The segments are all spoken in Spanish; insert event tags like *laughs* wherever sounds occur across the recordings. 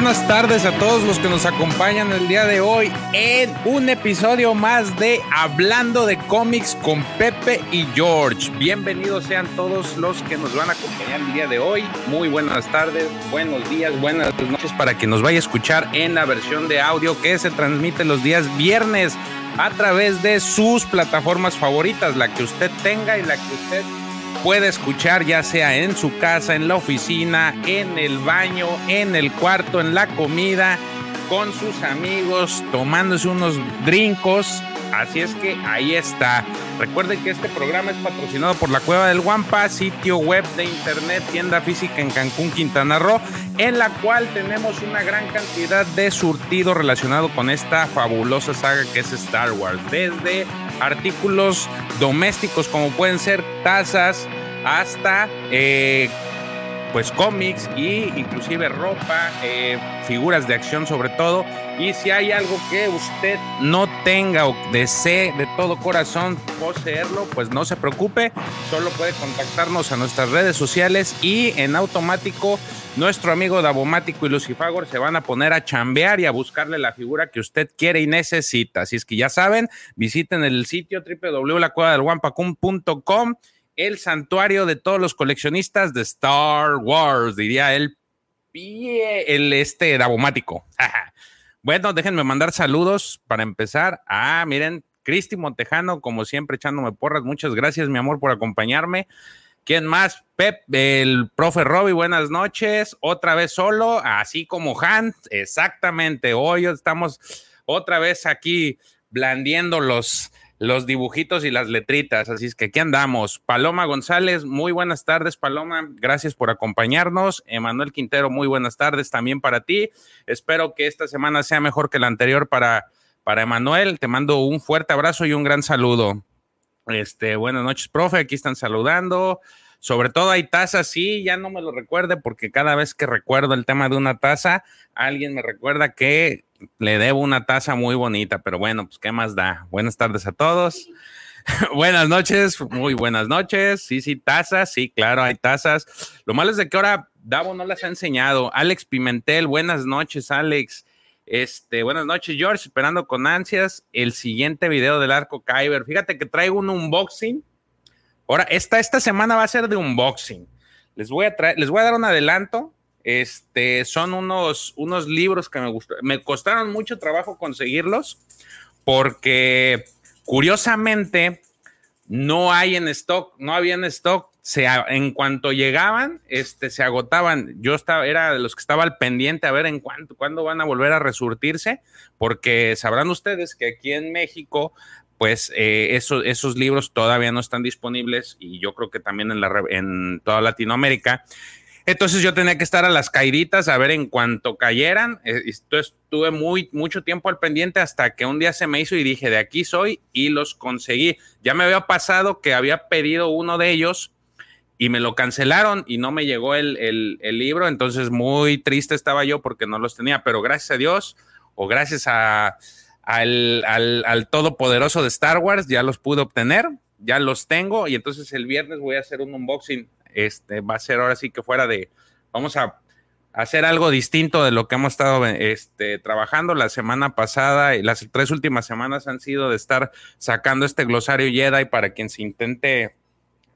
Buenas tardes a todos los que nos acompañan el día de hoy en un episodio más de Hablando de cómics con Pepe y George. Bienvenidos sean todos los que nos van a acompañar el día de hoy. Muy buenas tardes, buenos días, buenas noches para que nos vaya a escuchar en la versión de audio que se transmite los días viernes a través de sus plataformas favoritas, la que usted tenga y la que usted puede escuchar ya sea en su casa, en la oficina, en el baño, en el cuarto, en la comida, con sus amigos, tomándose unos drinkos. Así es que ahí está. Recuerden que este programa es patrocinado por la Cueva del Guampa, sitio web de internet, tienda física en Cancún, Quintana Roo, en la cual tenemos una gran cantidad de surtido relacionado con esta fabulosa saga que es Star Wars. Desde artículos domésticos como pueden ser tazas hasta eh, pues cómics y inclusive ropa, eh, figuras de acción sobre todo. Y si hay algo que usted no tenga o desee de todo corazón poseerlo, pues no se preocupe, solo puede contactarnos a nuestras redes sociales y en automático nuestro amigo Davomático y Lucifagor se van a poner a chambear y a buscarle la figura que usted quiere y necesita. Así es que ya saben, visiten el sitio www.lacuevadelguampacum.com el santuario de todos los coleccionistas de Star Wars, diría el el este Davomático. *laughs* bueno, déjenme mandar saludos para empezar. Ah, miren, Cristi Montejano, como siempre, echándome porras. Muchas gracias, mi amor, por acompañarme. ¿Quién más? Pep, el profe Robbie, buenas noches. Otra vez solo, así como Han, exactamente. Hoy estamos otra vez aquí blandiendo los, los dibujitos y las letritas. Así es que aquí andamos. Paloma González, muy buenas tardes, Paloma. Gracias por acompañarnos. Emanuel Quintero, muy buenas tardes también para ti. Espero que esta semana sea mejor que la anterior para, para Emanuel. Te mando un fuerte abrazo y un gran saludo. Este, buenas noches, profe. Aquí están saludando. Sobre todo hay tazas, sí, ya no me lo recuerde porque cada vez que recuerdo el tema de una taza, alguien me recuerda que le debo una taza muy bonita, pero bueno, pues qué más da. Buenas tardes a todos. *laughs* buenas noches, muy buenas noches. Sí, sí, tazas, sí, claro, hay tazas. Lo malo es de que ahora Davo no las ha enseñado. Alex Pimentel, buenas noches, Alex. Este, buenas noches, George, esperando con ansias el siguiente video del arco Kyber. Fíjate que traigo un unboxing. Ahora, esta, esta semana va a ser de unboxing. Les voy a traer, les voy a dar un adelanto este, son unos, unos libros que me gustaron. Me costaron mucho trabajo conseguirlos porque curiosamente no hay en stock, no había en stock. En cuanto llegaban, este, se agotaban. Yo estaba, era de los que estaba al pendiente a ver en cuánto, cuándo van a volver a resurtirse, porque sabrán ustedes que aquí en México pues eh, esos libros todavía no están disponibles y yo creo que también en, la, en toda Latinoamérica. Entonces yo tenía que estar a las caíditas a ver en cuanto cayeran. Eh, entonces estuve muy, mucho tiempo al pendiente hasta que un día se me hizo y dije, de aquí soy y los conseguí. Ya me había pasado que había pedido uno de ellos y me lo cancelaron y no me llegó el, libro. Entonces muy triste estaba yo porque no los tenía, pero gracias a Dios o gracias a, al, al todopoderoso de Star Wars ya los pude obtener, ya los tengo y entonces el viernes voy a hacer un unboxing. Este, va a ser ahora sí que fuera de, vamos a hacer algo distinto de lo que hemos estado este, trabajando. La semana pasada y las tres últimas semanas han sido de estar sacando este glosario Jedi para quien se intente,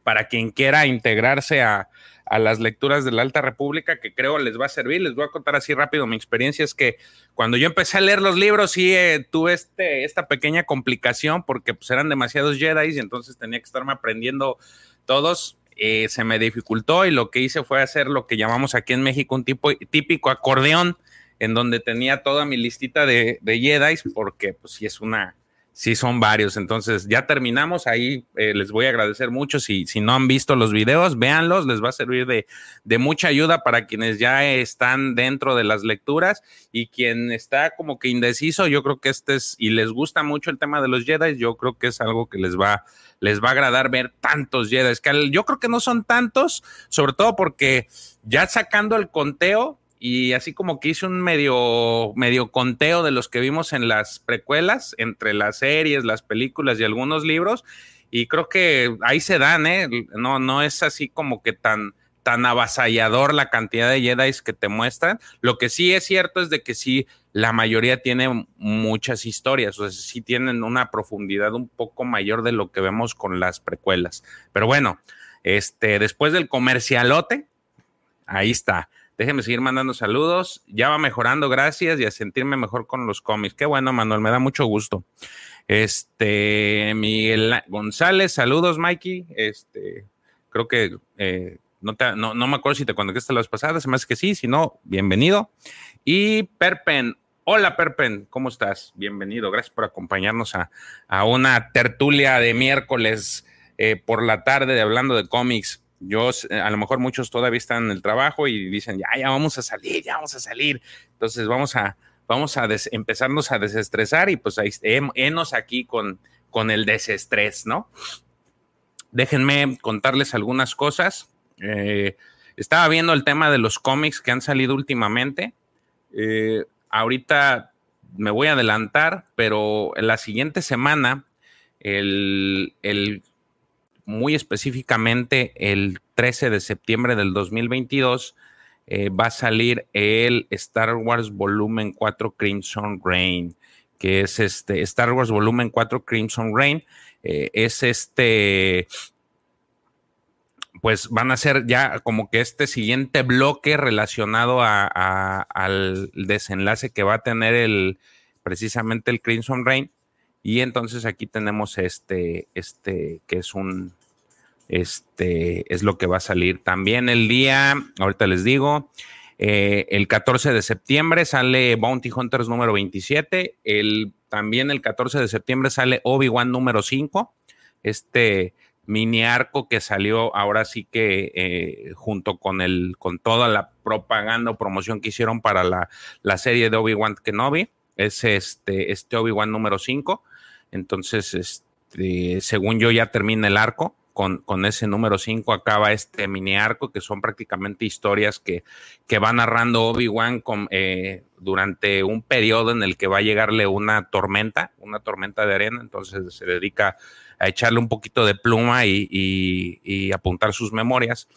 para quien quiera integrarse a, a las lecturas de la Alta República, que creo les va a servir. Les voy a contar así rápido mi experiencia. Es que cuando yo empecé a leer los libros, sí eh, tuve este, esta pequeña complicación porque pues, eran demasiados Jedi y entonces tenía que estarme aprendiendo todos. Eh, se me dificultó y lo que hice fue hacer lo que llamamos aquí en México un tipo típico acordeón, en donde tenía toda mi listita de, de Jedi, porque pues sí es una, sí son varios. Entonces ya terminamos. Ahí eh, les voy a agradecer mucho. Si, si no han visto los videos, véanlos. Les va a servir de, de, mucha ayuda para quienes ya están dentro de las lecturas y quien está como que indeciso. Yo creo que este es y les gusta mucho el tema de los Jedi. Yo creo que es algo que les va les va a agradar ver tantos Jedi. Que yo creo que no son tantos, sobre todo porque ya sacando el conteo y así como que hice un medio, medio conteo de los que vimos en las precuelas, entre las series, las películas y algunos libros, y creo que ahí se dan, ¿eh? No, no es así como que tan, tan avasallador la cantidad de Jedi que te muestran. Lo que sí es cierto es de que sí, la mayoría tiene muchas historias, o sea, sí tienen una profundidad un poco mayor de lo que vemos con las precuelas. Pero bueno, este, después del comercialote, ahí está. Déjenme seguir mandando saludos. Ya va mejorando, gracias, y a sentirme mejor con los cómics. Qué bueno, Manuel, me da mucho gusto. Este, Miguel González, saludos, Mikey. Este, creo que eh, no, me acuerdo si te pasadas, se me hace que sí, si no, bienvenido. Y Perpen, hola Perpen, ¿cómo estás? Bienvenido, gracias por acompañarnos a, una tertulia de miércoles eh, por la tarde de hablando de cómics. Yo, a lo mejor muchos todavía están en el trabajo y dicen, ya, ya vamos a salir, ya vamos a salir. Entonces vamos a, vamos a empezarnos a desestresar y pues ahí, enos aquí con, con el desestrés, ¿no? Déjenme contarles algunas cosas. Eh, estaba viendo el tema de los cómics que han salido últimamente. Eh, ahorita me voy a adelantar, pero en la siguiente semana, el, muy específicamente el 13 de septiembre del 2022, eh, va a salir el Star Wars Volumen 4 Crimson Rain, que es este Star Wars Volumen 4 Crimson Rain. es este pues van a ser ya como que este siguiente bloque relacionado al desenlace que va a tener el precisamente el Crimson Rain. Y entonces aquí tenemos este, este, que es un, este, es lo que va a salir. También el día, ahorita les digo, eh, el 14 de septiembre sale Bounty Hunters número 27. El, también el 14 de septiembre sale Obi-Wan número 5. Este mini arco que salió ahora sí que eh, junto con el con toda la propaganda o promoción que hicieron para la, la serie de Obi-Wan Kenobi es este este Obi-Wan número 5 entonces este según yo ya termina el arco con, con ese número 5 acaba este mini arco que son prácticamente historias que, que va narrando Obi-Wan eh, durante un periodo en el que va a llegarle una tormenta, una tormenta de arena, entonces se dedica a echarle un poquito de pluma y, apuntar sus memorias.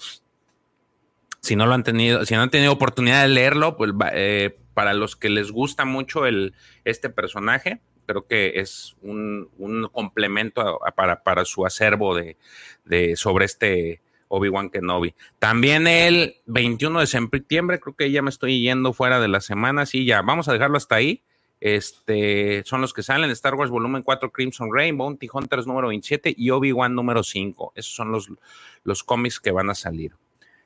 Si no lo han tenido, si no han tenido oportunidad de leerlo, pues eh, para los que les gusta mucho el, este personaje, creo que es un, complemento para, para, su acervo de, de sobre este Obi-Wan Kenobi. También el 21 de septiembre, creo que ya me estoy yendo fuera de la semana, sí, ya, vamos a dejarlo hasta ahí. Este, son los que salen, Star Wars Volumen 4, Crimson Rain, Bounty Hunters número 27 y Obi-Wan número 5. Esos son los, los cómics que van a salir.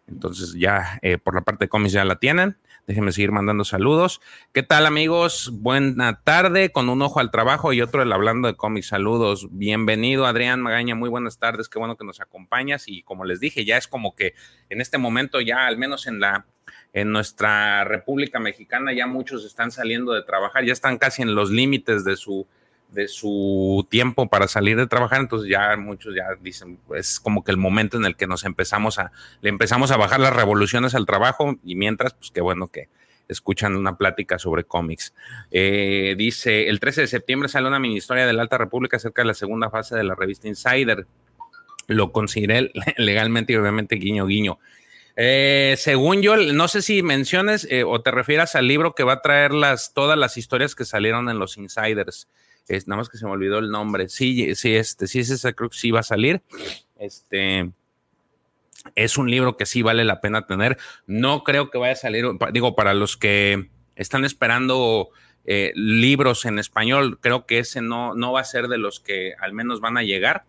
Entonces ya eh, por la parte de cómics ya la tienen. Déjenme seguir mandando saludos. ¿Qué tal amigos? Buena tarde, con un ojo al trabajo y otro el hablando de cómics. Saludos. Bienvenido Adrián Magaña, muy buenas tardes. Qué bueno que nos acompañas y como les dije, ya es como que en este momento ya al menos en la en nuestra República Mexicana ya muchos están saliendo de trabajar, ya están casi en los límites de su, de su tiempo para salir de trabajar, entonces ya muchos ya dicen, es como que el momento en el que nos empezamos a, le empezamos a bajar las revoluciones al trabajo y mientras, pues qué bueno que escuchan una plática sobre cómics. Eh, dice, el 13 de septiembre sale una mini historia de la Alta República acerca de la segunda fase de la revista Insider. Lo consideré *laughs* legalmente y obviamente guiño guiño. Eh, según yo, no sé si menciones eh, o te refieras al libro que va a traer las, todas las historias que salieron en los Insiders. Es, nada más que se me olvidó el nombre. Sí, sí, este, sí, creo que sí va a salir. Este es un libro que sí vale la pena tener. No creo que vaya a salir, digo, para los que están esperando eh, libros en español, creo que ese no, no va a ser de los que al menos van a llegar,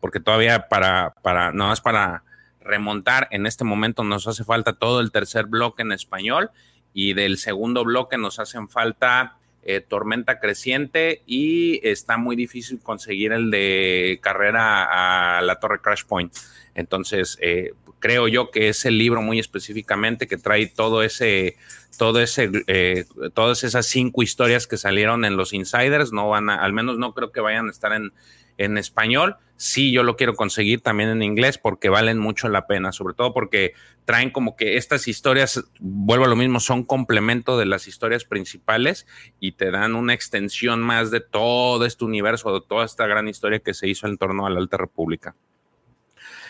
porque todavía para, para, nada más para remontar. En este momento nos hace falta todo el tercer bloque en español y del segundo bloque nos hacen falta eh, Tormenta Creciente y está muy difícil conseguir el de carrera a la Torre Crash Point. Entonces, eh, creo yo que es el libro muy específicamente que trae todo ese, todo ese, eh, todas esas cinco historias que salieron en los insiders, no van a, al menos no creo que vayan a estar en, en español. Sí, yo lo quiero conseguir también en inglés porque valen mucho la pena, sobre todo porque traen como que estas historias, vuelvo a lo mismo, son complemento de las historias principales y te dan una extensión más de todo este universo, de toda esta gran historia que se hizo en torno a la Alta República.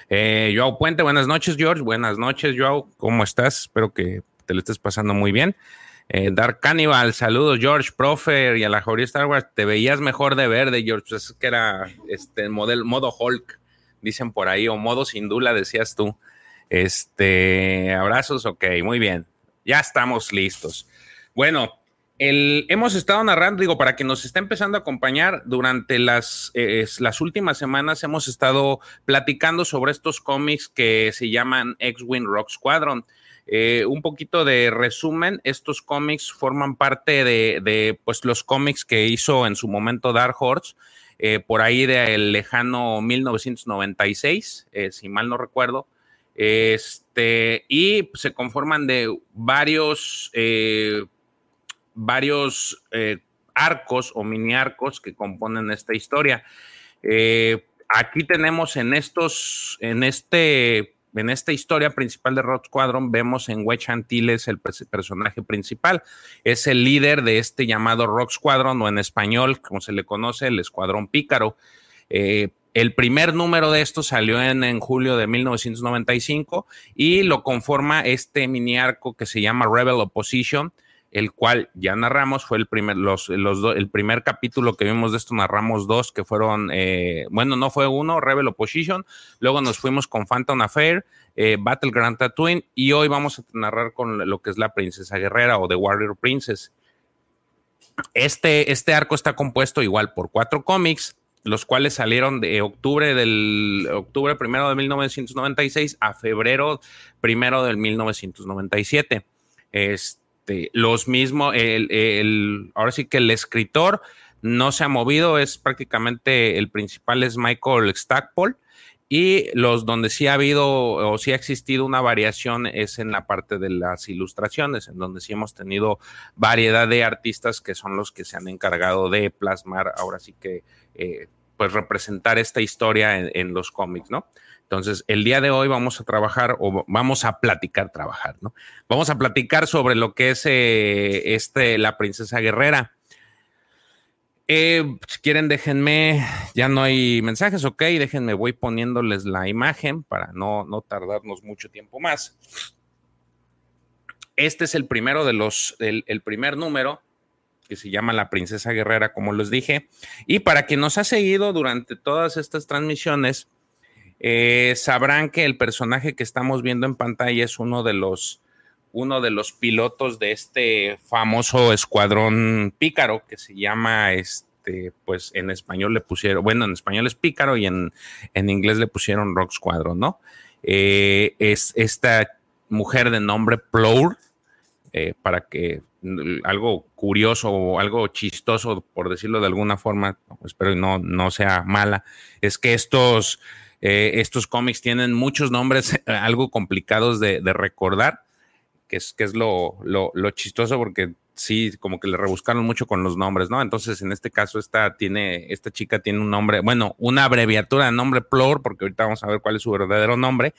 Eh, Joao Puente, buenas noches, George. Buenas noches, Joao. ¿Cómo estás? Espero que te lo estés pasando muy bien. Eh, Dark Cannibal, saludos, George, profe, y a la Jauría Star Wars. Te veías mejor de verde, George. Pues es que era este modelo, modo Hulk, dicen por ahí, o modo sin dula, decías tú. Este, abrazos, ok, muy bien. Ya estamos listos. Bueno, hemos estado narrando, digo, para que nos esté empezando a acompañar durante las, las últimas semanas, hemos estado platicando sobre estos cómics que se llaman X-Wing Rock Squadron. Eh, un poquito de resumen, estos cómics forman parte de, pues, los cómics que hizo en su momento Dark Horse, eh, por ahí del lejano 1996, si mal no recuerdo. Este, y se conforman de varios varios eh, arcos o mini arcos que componen esta historia. Eh, aquí tenemos en estos, en este, en esta historia principal de Rock Squadron, vemos en Wedge Antilles el personaje principal. Es el líder de este llamado Rock Squadron, o en español, como se le conoce, el Escuadrón Pícaro. Eh, el primer número de esto salió en, en, julio de 1995 y lo conforma este mini arco que se llama Rebel Opposition, el cual ya narramos, fue el primer, los, el primer capítulo que vimos de esto, narramos dos que fueron, eh, bueno, no fue uno, Rebel Opposition, luego nos fuimos con Phantom Affair, eh, Battleground Tatooine, y hoy vamos a narrar con lo que es la Princesa Guerrera o The Warrior Princess. Este, este arco está compuesto igual por cuatro cómics, los cuales salieron de octubre del octubre primero de 1996 a febrero primero del 1997. Este este, los mismos, el, ahora sí que el escritor no se ha movido, es prácticamente el principal es Michael Stackpole. Y los donde sí ha habido o sí ha existido una variación es en la parte de las ilustraciones, en donde sí hemos tenido variedad de artistas que son los que se han encargado de plasmar, ahora sí que, eh, pues representar esta historia en los cómics, ¿no? Entonces, el día de hoy vamos a trabajar o vamos a platicar, trabajar, ¿no? Vamos a platicar sobre lo que es eh, este, la princesa guerrera. Eh, si quieren, déjenme, ya no hay mensajes, ok, déjenme, voy poniéndoles la imagen para no, no tardarnos mucho tiempo más. Este es el primero de los, el, el primer número que se llama La Princesa Guerrera, como les dije. Y para quien nos ha seguido durante todas estas transmisiones, eh, sabrán que el personaje que estamos viendo en pantalla es uno de los uno de los pilotos de este famoso escuadrón pícaro que se llama este pues en español le pusieron bueno en español es pícaro y en, inglés le pusieron rock squadron no eh, es esta mujer de nombre Plour eh, para que algo curioso o algo chistoso por decirlo de alguna forma espero no no sea mala es que estos eh, estos cómics tienen muchos nombres *laughs* algo complicados de, recordar, que es, que es lo, chistoso porque sí, como que le rebuscaron mucho con los nombres, ¿no? Entonces, en este caso, esta tiene, esta chica tiene un nombre, bueno, una abreviatura de nombre Plor, porque ahorita vamos a ver cuál es su verdadero nombre.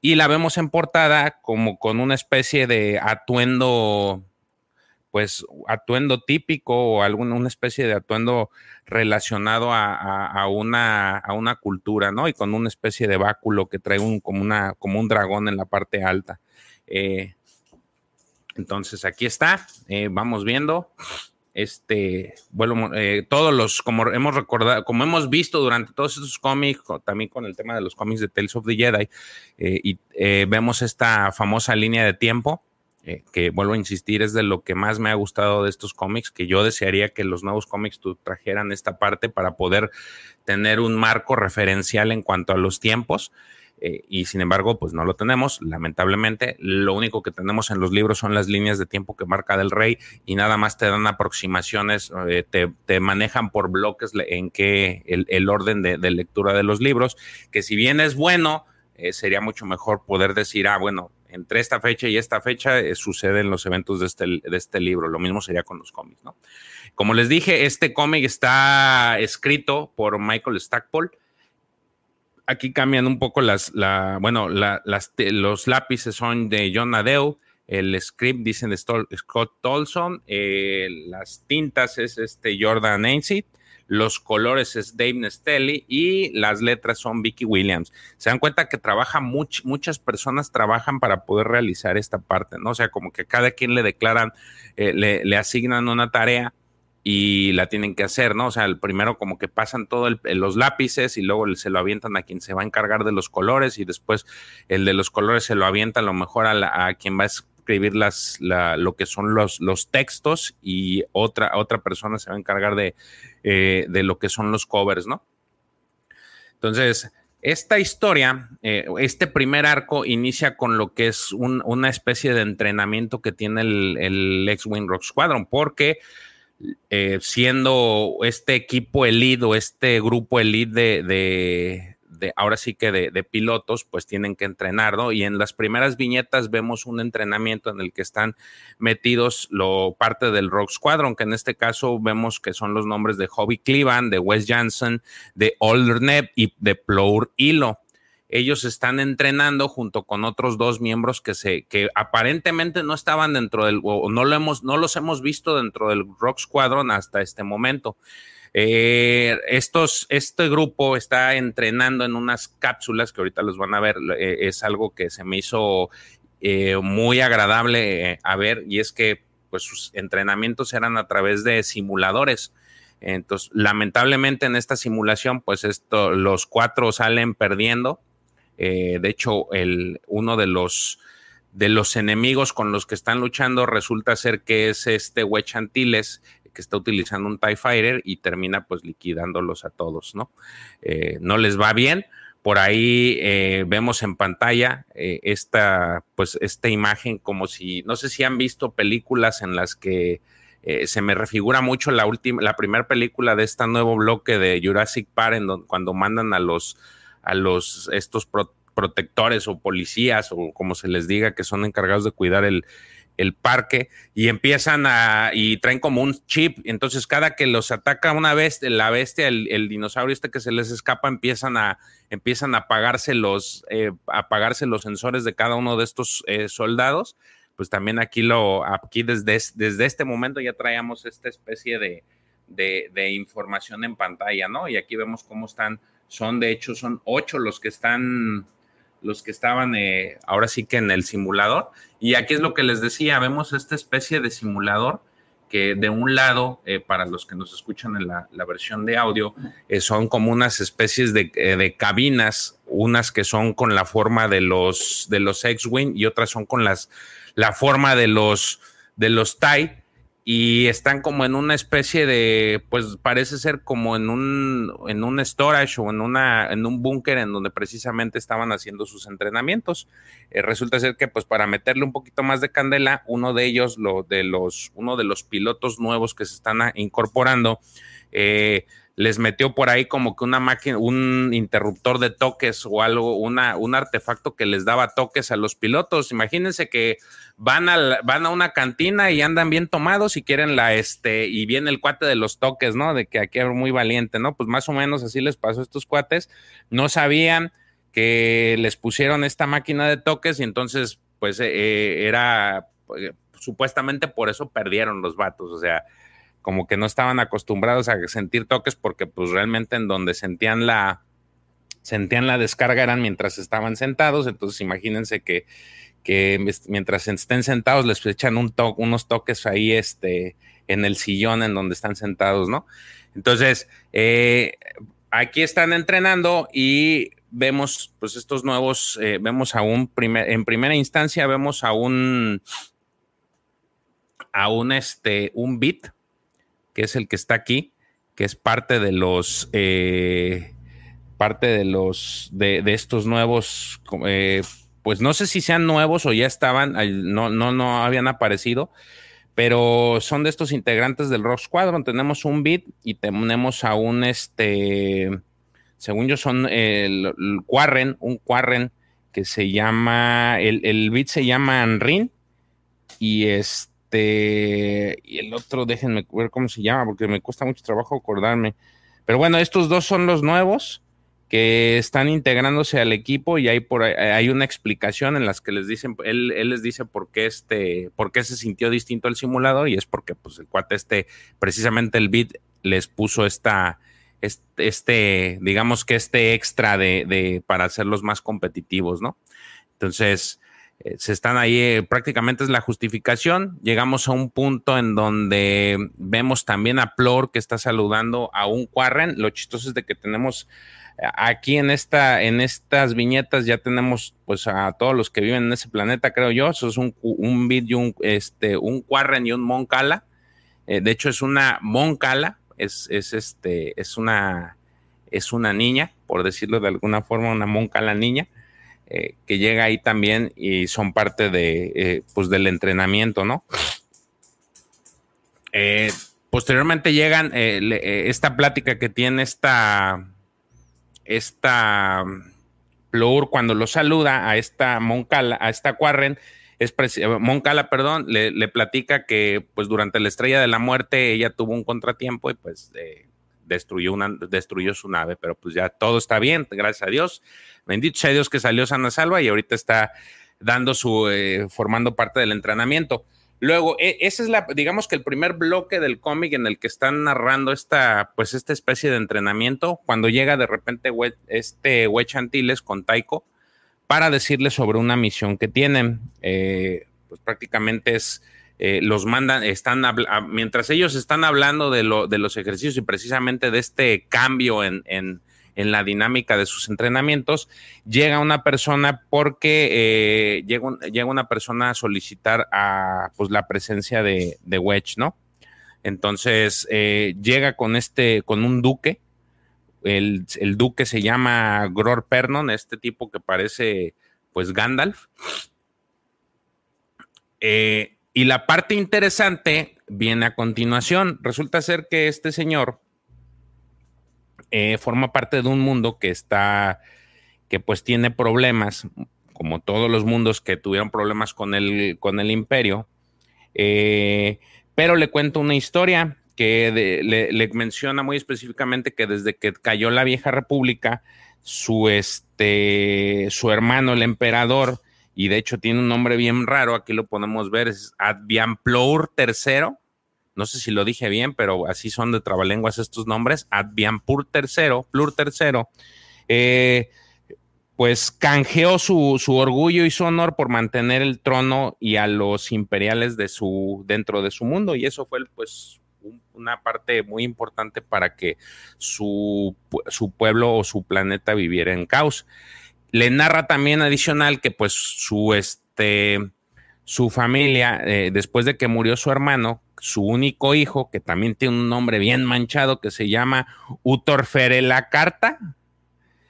Y la vemos en portada como con una especie de atuendo pues atuendo típico o alguna una especie de atuendo relacionado a, una, a una cultura, ¿no? Y con una especie de báculo que trae un, como, una, como un dragón en la parte alta. Eh, entonces aquí está, eh, vamos viendo. Este, bueno, eh, todos los, como hemos recordado, como hemos visto durante todos estos cómics, también con el tema de los cómics de Tales of the Jedi, y vemos esta famosa línea de tiempo eh, que vuelvo a insistir, es de lo que más me ha gustado de estos cómics, que yo desearía que los nuevos cómics trajeran esta parte para poder tener un marco referencial en cuanto a los tiempos. Eh, y sin embargo, pues no lo tenemos, lamentablemente. Lo único que tenemos en los libros son las líneas de tiempo que marca del rey y nada más te dan aproximaciones, eh, te, manejan por bloques en que el, orden de, lectura de los libros, que si bien es bueno, sería mucho mejor poder decir, ah, bueno, entre esta fecha y esta fecha eh, suceden los eventos de este, de este libro. Lo mismo sería con los cómics, ¿no? Como les dije, este cómic está escrito por Michael Stackpole. Aquí cambian un poco las, la, bueno, los lápices son de John Nadeo, el script dicen Scott Tolson, eh, las tintas es este Jordan Ainsett, los colores es Dave Nestelli y las letras son Vicky Williams. Se dan cuenta que trabaja muchas personas trabajan para poder realizar esta parte, ¿no? O sea, como que cada quien le declaran, eh, le, asignan una tarea y la tienen que hacer, ¿no? O sea, el primero como que pasan todos los lápices y luego se lo avientan a quien se va a encargar de los colores y después el de los colores se lo avienta a lo mejor a, a quien va a escribir las, lo que son los, los textos y otra, otra persona se va a encargar de, eh, de lo que son los covers, ¿no? Entonces, esta historia, eh, este primer arco inicia con lo que es una especie de entrenamiento que tiene el, el X-Wing Rock Squadron, porque eh, siendo este equipo elite o este grupo elite de, ahora sí que de, pilotos, pues tienen que entrenar, ¿no? Y en las primeras viñetas vemos un entrenamiento en el que están metidos lo parte del Rock Squadron, que en este caso vemos que son los nombres de Hobby Cleveland, de Wes Jansen, de Neb y de Plour Hilo ellos están entrenando junto con otros dos miembros que se que aparentemente no estaban dentro del o no lo hemos no los hemos visto dentro del Rock Squadron hasta este momento. Eh, estos, este grupo está entrenando en unas cápsulas que ahorita los van a ver. Eh, es algo que se me hizo eh, muy agradable a ver y es que pues sus entrenamientos eran a través de simuladores. Entonces, lamentablemente en esta simulación, pues esto, los cuatro salen perdiendo. de hecho, el, uno de los, de los enemigos con los que están luchando resulta ser que es este Huechantiles, que está utilizando un TIE Fighter y termina pues liquidándolos a todos, ¿no? Eh, no les va bien. Por ahí eh, vemos en pantalla eh, esta, pues, esta imagen como si, no sé si han visto películas en las que se me refigura mucho la última, la primera película de este nuevo bloque de Jurassic Park, en cuando mandan a los, a los, estos protectores o policías o como se les diga, que son encargados de cuidar el, el parque y empiezan a, y traen como un chip, entonces cada que los ataca una vez, la bestia, el, dinosaurio este que se les escapa, empiezan a, empiezan a apagarse los, eh, apagarse los sensores de cada uno de estos eh, soldados, pues también aquí lo, aquí desde, desde este momento ya traíamos esta especie de, de, de información en pantalla, ¿no? Y aquí vemos cómo están, son de hecho, son ocho los que están los que estaban eh, ahora sí que en el simulador. Y aquí es lo que les decía, vemos esta especie de simulador que de un lado, eh, para los que nos escuchan en la, versión de audio, eh, son como unas especies de, de, cabinas, unas que son con la forma de los, de los X-Wing y otras son con las, la forma de los, de los TIE y están como en una especie de, pues parece ser como en un, en un storage o en, una, en un búnker en donde precisamente estaban haciendo sus entrenamientos. Eh, resulta ser que pues para meterle un poquito más de candela, uno de ellos, lo de los, uno de los pilotos nuevos que se están incorporando, eh, les metió por ahí como que una máquina, un interruptor de toques o algo, una, un artefacto que les daba toques a los pilotos. Imagínense que van a, van a una cantina y andan bien tomados y quieren la, este, y viene el cuate de los toques, ¿no? De que aquí era muy valiente, ¿no? Pues más o menos así les pasó a estos cuates. No sabían que les pusieron esta máquina de toques y entonces, pues, eh, eh, era, pues, supuestamente por eso perdieron los vatos, o sea, como que no estaban acostumbrados a sentir toques porque pues realmente en donde sentían la sentían la descarga eran mientras estaban sentados, entonces imagínense que, mientras estén sentados les echan un unos toques ahí este, en el sillón en donde están sentados, ¿no? Entonces, eh, aquí están entrenando y vemos pues estos nuevos, eh, vemos a un primer, en primera instancia vemos a un, a un, este, un bit, que es el que está aquí, que es parte de los, eh, parte de los, de, estos nuevos, eh, pues no sé si sean nuevos o ya estaban, no, no, no habían aparecido, pero son de estos integrantes del Rock Squadron. Tenemos un beat y tenemos a un, este, según yo son el, el Quarren, un Quarren que se llama, el, el beat se llama Anrin y este este, y el otro, déjenme ver cómo se llama, porque me cuesta mucho trabajo acordarme. Pero bueno, estos dos son los nuevos que están integrándose al equipo y hay por hay una explicación en las que les dicen, él, les dice por qué este, por qué se sintió distinto al simulador y es porque pues el cuate este, precisamente el beat les puso esta, este, digamos que este extra de, para hacerlos más competitivos, ¿no? Entonces, eh, se están ahí, eh, prácticamente es la justificación. Llegamos a un punto en donde vemos también a Plor que está saludando a un Quarren. Lo chistoso es de que tenemos eh, aquí en esta, en estas viñetas ya tenemos pues a todos los que viven en ese planeta, creo yo. Eso es un, un y un, este, un Quarren y un Moncala. de hecho, es una Moncala, es, es este, es una, es una niña, por decirlo de alguna forma, una Moncala niña. Eh, que llega ahí también y son parte de, eh, pues del entrenamiento, ¿no? Eh, posteriormente llegan esta plática que tiene esta, esta Plur cuando lo saluda a esta Moncala, a esta Quarren, es Moncala, perdón, le, platica que pues durante la estrella de la muerte ella tuvo un contratiempo y pues destruyó, una, destruyó su nave, pero pues ya todo está bien, gracias a Dios. Bendito sea Dios que salió sana salva y ahorita está dando su, eh, formando parte del entrenamiento. Luego, e, ese es la, digamos que el primer bloque del cómic en el que están narrando esta, pues esta especie de entrenamiento, cuando llega de repente este Wech Chantiles con Taiko para decirle sobre una misión que tienen. Eh, pues prácticamente es eh, los mandan, están, mientras ellos están hablando de, lo, de los ejercicios y precisamente de este cambio en, en, en la dinámica de sus entrenamientos, llega una persona porque eh, llega, llega, una persona a solicitar a, pues, la presencia de, de Wedge, ¿no? Entonces eh, llega con este, con un duque, el, el, duque se llama Gror Pernon, este tipo que parece pues Gandalf. Y la parte interesante viene a continuación. Resulta ser que este señor eh, forma parte de un mundo que está, que pues tiene problemas, como todos los mundos que tuvieron problemas con el, con el imperio. Eh, pero le cuento una historia que le, le, menciona muy específicamente que desde que cayó la vieja república, su, este, su hermano, el emperador, y de hecho tiene un nombre bien raro, aquí lo podemos ver, es Advianplour III, no sé si lo dije bien, pero así son de trabalenguas estos nombres, Advianpur III, Plur III, eh, pues canjeó su, su, orgullo y su honor por mantener el trono y a los imperiales de su, dentro de su mundo, y eso fue pues una parte muy importante para que su, su pueblo o su planeta viviera en caos. Le narra también adicional que pues su, este, su familia, eh, después de que murió su hermano, su único hijo, que también tiene un nombre bien manchado que se llama Utorfere la Carta,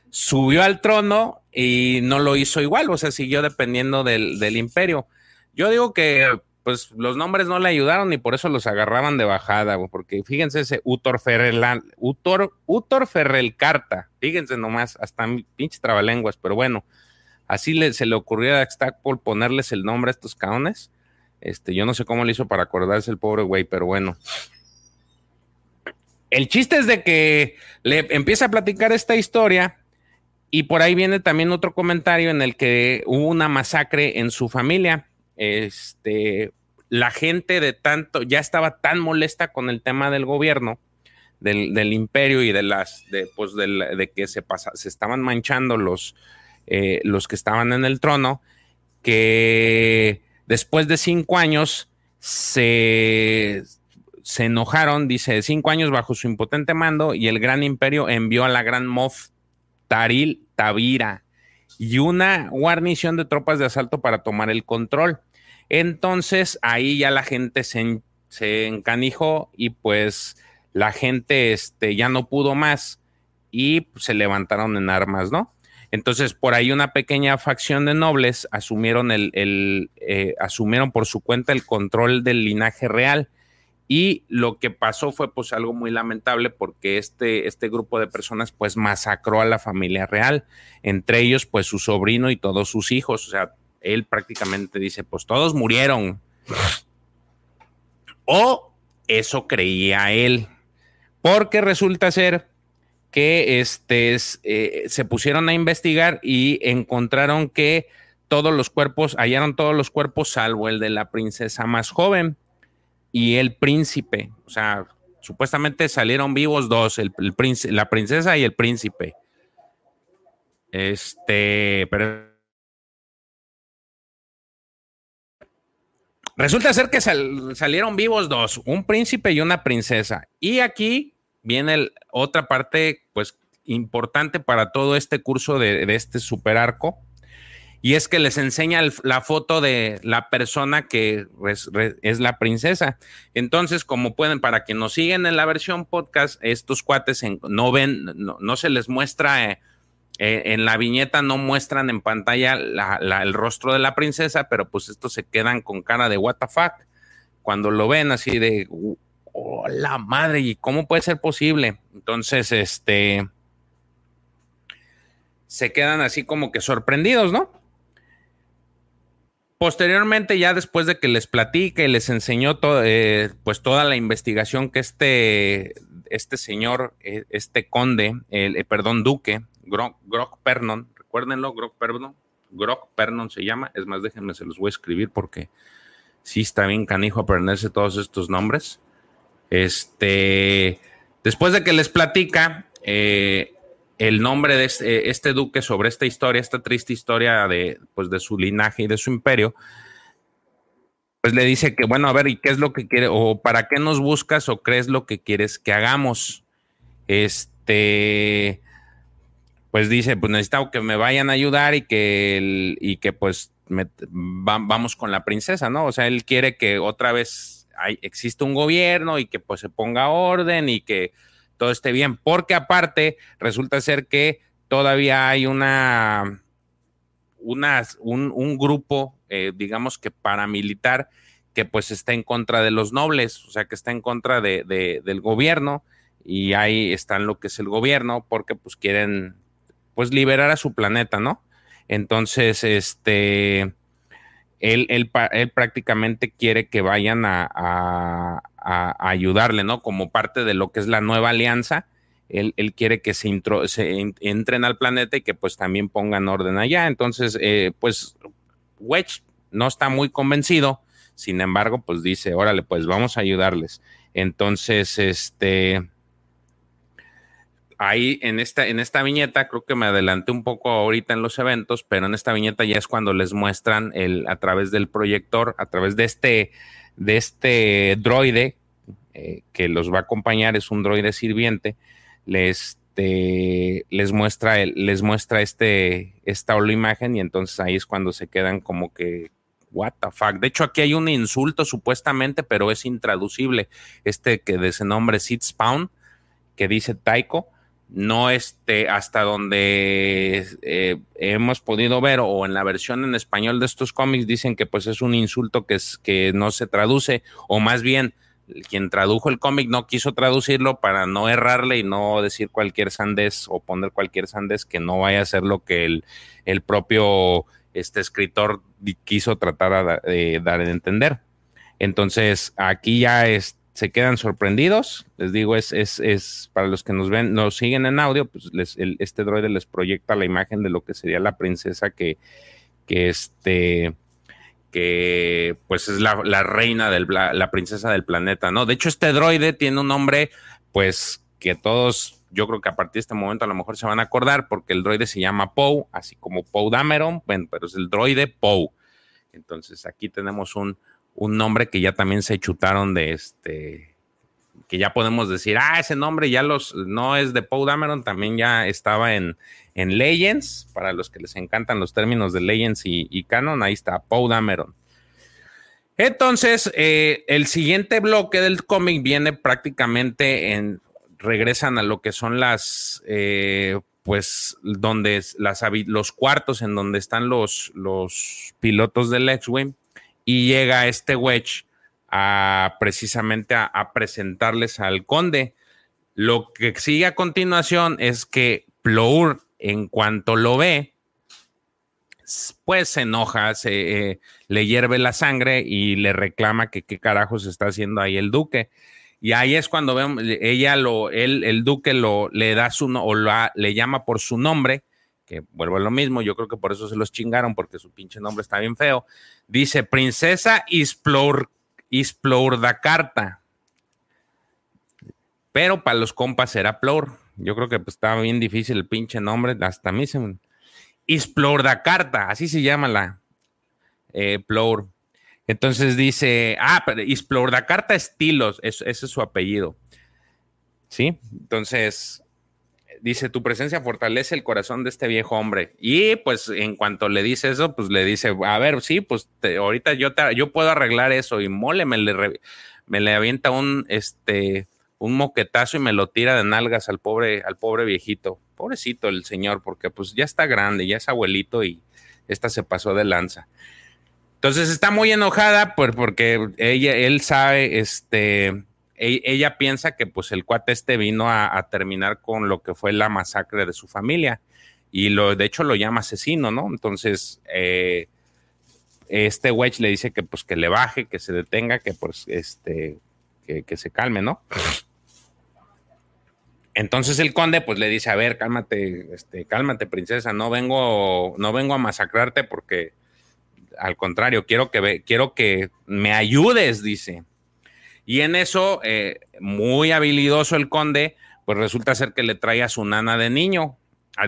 subió al trono y no lo hizo igual, o sea, siguió dependiendo del, del imperio. Yo digo que pues los nombres no le ayudaron y por eso los agarraban de bajada, porque fíjense ese Utor Ferrel, Utor, Utor Ferrel Carta, fíjense nomás, hasta pinche trabalenguas, pero bueno, así le, se le ocurrió a Stackpole ponerles el nombre a estos caones. Este, yo no sé cómo le hizo para acordarse el pobre güey, pero bueno. El chiste es de que le empieza a platicar esta historia y por ahí viene también otro comentario en el que hubo una masacre en su familia este, la gente de tanto, ya estaba tan molesta con el tema del gobierno, del, imperio y de las, de, pues de, que se, pasa, se estaban manchando los, eh, los que estaban en el trono, que después de cinco años se, se enojaron, dice, cinco años bajo su impotente mando y el gran imperio envió a la gran Moff Taril Tavira y una guarnición de tropas de asalto para tomar el control. Entonces ahí ya la gente se, se encanijó y pues la gente este, ya no pudo más y se levantaron en armas, ¿no? Entonces, por ahí una pequeña facción de nobles asumieron, el, el eh, asumieron por su cuenta el control del linaje real. Y lo que pasó fue pues algo muy lamentable porque este, este grupo de personas pues masacró a la familia real, entre ellos pues su sobrino y todos sus hijos, o sea, él prácticamente dice, pues todos murieron. O eso creía él, porque resulta ser que este, eh, se pusieron a investigar y encontraron que todos los cuerpos, hallaron todos los cuerpos salvo el de la princesa más joven y el príncipe, o sea, supuestamente salieron vivos dos, el, la princesa y el príncipe. Este, pero resulta ser que salieron vivos dos, un príncipe y una princesa. Y aquí viene otra parte, pues, importante para todo este curso de, de este super arco y es que les enseña la foto de la persona que es la princesa. Entonces, como pueden, para que nos siguen en la versión podcast, estos cuates no ven, no, se les muestra eh, eh, en la viñeta, no muestran en pantalla el rostro de la princesa, pero pues estos se quedan con cara de what the fuck cuando lo ven así de, oh, la madre, ¿y cómo puede ser posible? Entonces, este, se quedan así como que sorprendidos, ¿no? Posteriormente, ya después de que les platique y les enseñó eh, pues toda la investigación que este, este señor, eh, este conde, eh, perdón, duque, Grok, Pernon, recuérdenlo, Grok Pernon, Grok Pernon se llama, es más, déjenme, se los voy a escribir porque sí está bien canijo aprenderse todos estos nombres. Este, después de que les platica, el nombre de este, este, duque sobre esta historia, esta triste historia de, pues, de su linaje y de su imperio, pues le dice que, bueno, a ver, ¿y qué es lo que quiere? ¿O para qué nos buscas o crees lo que quieres que hagamos? Este, pues dice, pues necesito que me vayan a ayudar y que, y que pues vamos con la princesa, ¿no? O sea, él quiere que otra vez hay, exista un gobierno y que pues se ponga orden y que todo esté bien, porque aparte resulta ser que todavía hay una, un, grupo, eh, digamos que paramilitar, que pues está en contra de los nobles, o sea, que está en contra de, del gobierno, y ahí están lo que es el gobierno, porque pues quieren, pues liberar a su planeta, ¿no? Entonces, este, él, él, prácticamente quiere que vayan a, ayudarle, ¿no? Como parte de lo que es la nueva alianza. Él, quiere que se, entren al planeta y que pues también pongan orden allá. Entonces, eh, pues Wedge no está muy convencido. Sin embargo, pues dice, órale, pues vamos a ayudarles. Entonces, este, ahí en esta, en esta viñeta, creo que me adelanté un poco ahorita en los eventos, pero en esta viñeta ya es cuando les muestran el, a través del proyector, a través de este, de este droide eh, que los va a acompañar, es un droide sirviente, les, este, les muestra, les muestra este, esta imagen y entonces ahí es cuando se quedan como que what the fuck. De hecho, aquí hay un insulto supuestamente, pero es intraducible. Este que de ese nombre Seed Spawn, que dice Taiko, no este, hasta donde eh, hemos podido ver o en la versión en español de estos cómics dicen que pues es un insulto que, es, que no se traduce o más bien quien tradujo el cómic no quiso traducirlo para no errarle y no decir cualquier sandés o poner cualquier sandés que no vaya a ser lo que el, el propio este escritor quiso tratar de dar a entender. Entonces aquí ya es, se quedan sorprendidos. Les digo, es, es, es para los que nos ven, nos siguen en audio, pues este droide les proyecta la imagen de lo que sería la princesa que, que este que pues es la, reina del la princesa del planeta, ¿no? De hecho, este droide tiene un nombre, pues, que todos, yo creo que a partir de este momento a lo mejor se van a acordar, porque el droide se llama Poe, así como Poe Dameron, bueno, pero es el droide Poe. Entonces aquí tenemos un, un nombre que ya también se chutaron de este, que ya podemos decir, ah, ese nombre ya los, no es de Poe Dameron, también ya estaba en, en Legends, para los que les encantan los términos de Legends y, Canon, ahí está Poe Dameron. Entonces, eh, el siguiente bloque del cómic viene prácticamente en, regresan a lo que son las, eh, pues, donde las, los cuartos en donde están los, los pilotos del X-Wing y llega este Wedge a precisamente a, presentarles al conde. Lo que sigue a continuación es que Plour, en cuanto lo ve, pues se enoja, se eh, le hierve la sangre y le reclama que qué carajos está haciendo ahí el duque. Y ahí es cuando vemos, ella lo, él, el duque lo, le da su, o le llama por su nombre, que vuelvo a lo mismo, yo creo que por eso se los chingaron, porque su pinche nombre está bien feo. Dice Princesa Isplor, Isplor da Carta. pero para los compas era Plor. Yo creo que pues, estaba bien difícil el pinche nombre, hasta a mí se me... Carta, así se llama la eh, Plor. Entonces dice, ah, pero Carta Estilos, ese es su apellido. ¿Sí? Entonces, dice, tu presencia fortalece el corazón de este viejo hombre. Y pues en cuanto le dice eso, pues le dice, a ver, sí, pues ahorita yo, te, yo puedo arreglar eso. Y mole, me le, me le avienta un, este, un moquetazo y me lo tira de nalgas al pobre, al pobre viejito. Pobrecito el señor, porque pues ya está grande, ya es abuelito y esta se pasó de lanza. Entonces está muy enojada por, porque ella, él sabe, este, ella piensa que pues el cuate este vino a, terminar con lo que fue la masacre de su familia y lo, de hecho lo llama asesino, ¿no? Entonces, eh, este Wedge le dice que pues que le baje, que se detenga, que pues este, que, se calme, ¿no? Entonces el conde pues le dice, a ver, cálmate, este, cálmate, princesa, no vengo, no vengo a masacrarte porque al contrario, quiero que, quiero que me ayudes, dice. Y en eso, eh, muy habilidoso el conde, pues resulta ser que le trae a su nana de niño,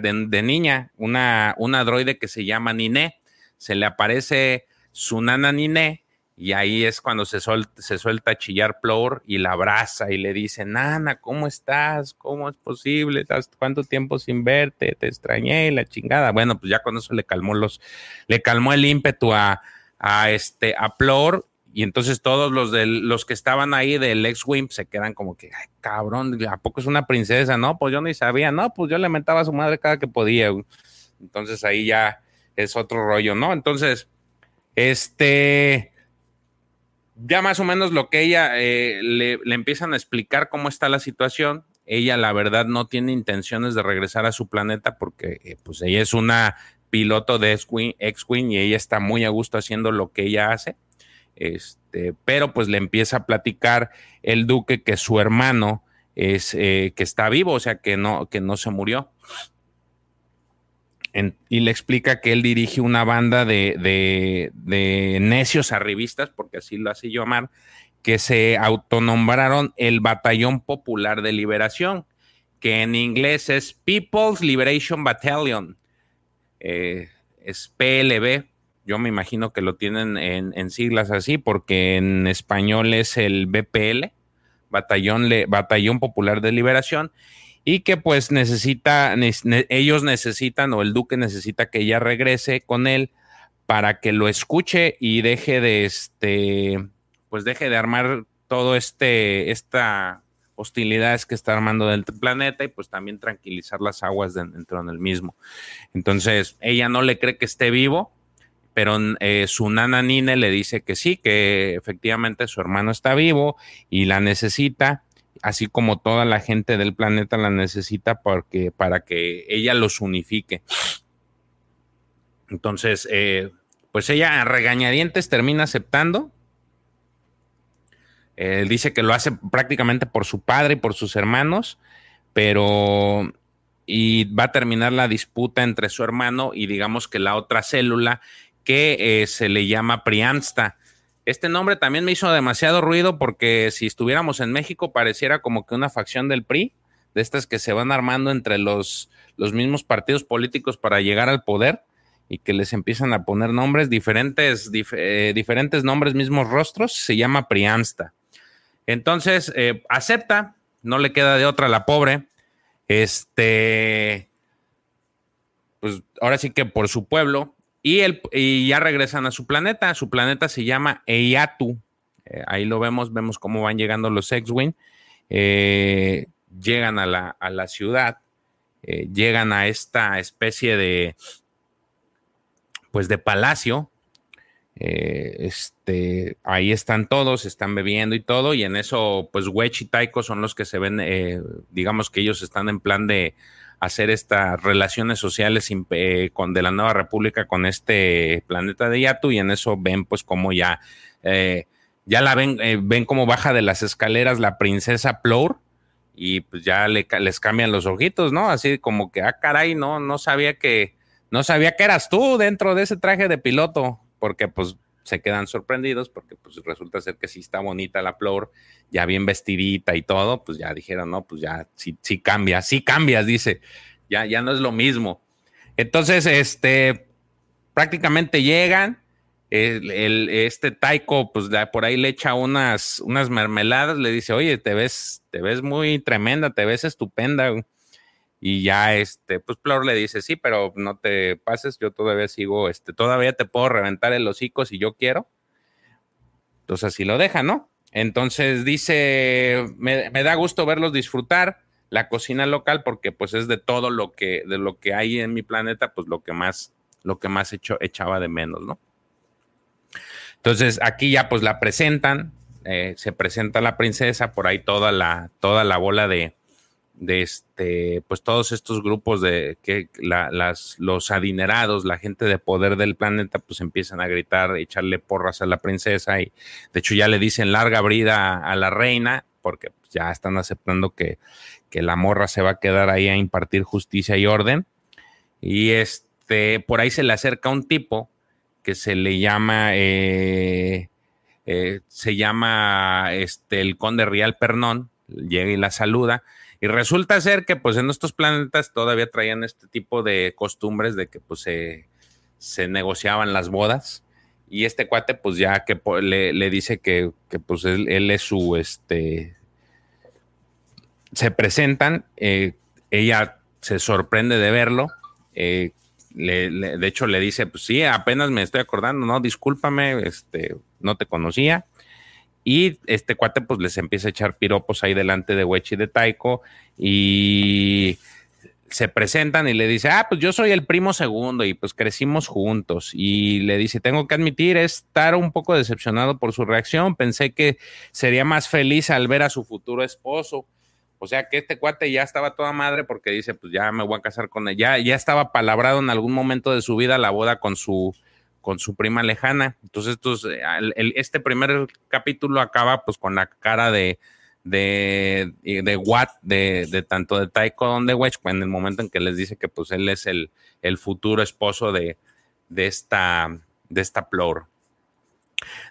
de, niña, una, una droide que se llama Niné. Se le aparece su nana Niné y ahí es cuando se, se suelta a chillar Plor y la abraza y le dice, Nana, ¿cómo estás? ¿Cómo es posible? ¿Cuánto tiempo sin verte? Te extrañé, la chingada. Bueno, pues ya con eso le calmó los, le calmó el ímpetu a, a este, a Plor y entonces todos los de los que estaban ahí del ex Wimp se quedan como que, cabrón, ¿a poco es una princesa? No, pues yo ni sabía, no, pues yo le mentaba a su madre cada que podía. Entonces ahí ya es otro rollo, ¿no? Entonces, este, ya más o menos lo que ella eh, le, empiezan a explicar cómo está la situación. Ella, la verdad, no tiene intenciones de regresar a su planeta porque, eh, pues, ella es una piloto de X-Wing y ella está muy a gusto haciendo lo que ella hace este, pero pues le empieza a platicar el duque que su hermano es eh, que está vivo, o sea que no, que no se murió. y le explica que él dirige una banda de, de, necios arribistas, porque así lo hace llamar, que se autonombraron el Batallón Popular de Liberación, que en inglés es People's Liberation Battalion, eh, es PLB, yo me imagino que lo tienen en, siglas así, porque en español es el BPL, Batallón, Batallón Popular de Liberación, y que pues necesita, ellos necesitan, o el duque necesita que ella regrese con él para que lo escuche y deje de este, pues deje de armar todo este, esta hostilidades que está armando del planeta y pues también tranquilizar las aguas dentro del mismo. Entonces, ella no le cree que esté vivo, pero eh, su nana Nine le dice que sí, que efectivamente su hermano está vivo y la necesita, así como toda la gente del planeta la necesita porque, para que ella los unifique. Entonces, eh, pues ella a regañadientes termina aceptando. Él dice que lo hace prácticamente por su padre y por sus hermanos, pero y va a terminar la disputa entre su hermano y digamos que la otra célula que eh, se le llama Priamsta. Este nombre también me hizo demasiado ruido porque si estuviéramos en México pareciera como que una facción del PRI, de estas que se van armando entre los, los mismos partidos políticos para llegar al poder y que les empiezan a poner nombres diferentes, eh, diferentes nombres, mismos rostros, se llama Priamsta. Entonces, eh, acepta, no le queda de otra la pobre. Este, pues ahora sí que por su pueblo, y, el, ya regresan a su planeta. Su planeta se llama Eyatu. Eh, ahí lo vemos, vemos cómo van llegando los X-Wing. Eh, llegan a la, ciudad, eh, llegan a esta especie de, pues de palacio. este, ahí están todos, están bebiendo y todo, y en eso, pues Wedge y Taiko son los que se ven, digamos que ellos están en plan de hacer estas relaciones sociales con, de la nueva república con este planeta de Yatu y en eso ven pues como ya, eh, ya la ven, eh, ven cómo baja de las escaleras la princesa Plour y pues ya le, les cambian los ojitos, ¿no? Así como que, ah, caray, no, no sabía que, no sabía que eras tú dentro de ese traje de piloto, porque pues se quedan sorprendidos porque pues resulta ser que sí está bonita la Plour, ya bien vestidita y todo, pues ya dijeron, no, pues ya sí, sí cambia, sí cambias, dice, ya, ya no es lo mismo. Entonces, este, prácticamente llegan, el, este Taiko, pues por ahí le echa unas, unas mermeladas, le dice, oye, te ves, te ves muy tremenda, te ves estupenda. Y ya, este, pues Plor le dice, sí, pero no te pases, yo todavía sigo, este, todavía te puedo reventar el hocico si yo quiero. Entonces así lo deja, ¿no? Entonces dice, me, da gusto verlos disfrutar la cocina local porque pues es de todo lo que, de lo que hay en mi planeta, pues lo que más, lo que más echaba de menos, ¿no? Entonces aquí ya pues la presentan, eh, se presenta la princesa, por ahí toda la, toda la bola de, de este, pues todos estos grupos de que las, los adinerados, la gente de poder del planeta, pues empiezan a gritar, echarle porras a la princesa y de hecho ya le dicen larga brida a, la reina porque ya están aceptando que, que, la morra se va a quedar ahí a impartir justicia y orden. Y este, por ahí se le acerca un tipo que se le llama, eh, eh, se llama este, el conde Real Pernón, llega y la saluda. Y resulta ser que pues en estos planetas todavía traían este tipo de costumbres de que pues se, se negociaban las bodas. Y este cuate pues ya que le, le dice que, que pues él, es su, este, se presentan, eh, ella se sorprende de verlo, eh, de hecho le dice, pues sí, apenas me estoy acordando, no, discúlpame, este, no te conocía. Y este cuate pues les empieza a echar piropos ahí delante de Wechi de Taiko y se presentan y le dice, ah, pues yo soy el primo segundo y pues crecimos juntos. Y le dice, tengo que admitir estar un poco decepcionado por su reacción. Pensé que sería más feliz al ver a su futuro esposo. O sea que este cuate ya estaba toda madre porque dice, pues ya me voy a casar con ella. Ya, ya estaba palabrado en algún momento de su vida la boda con su, con su prima lejana. Entonces, este primer capítulo acaba pues con la cara de, de, de de, de, tanto de Taiko de Wedge, en el momento en que les dice que pues él es el, el futuro esposo de, de esta, de esta Plor.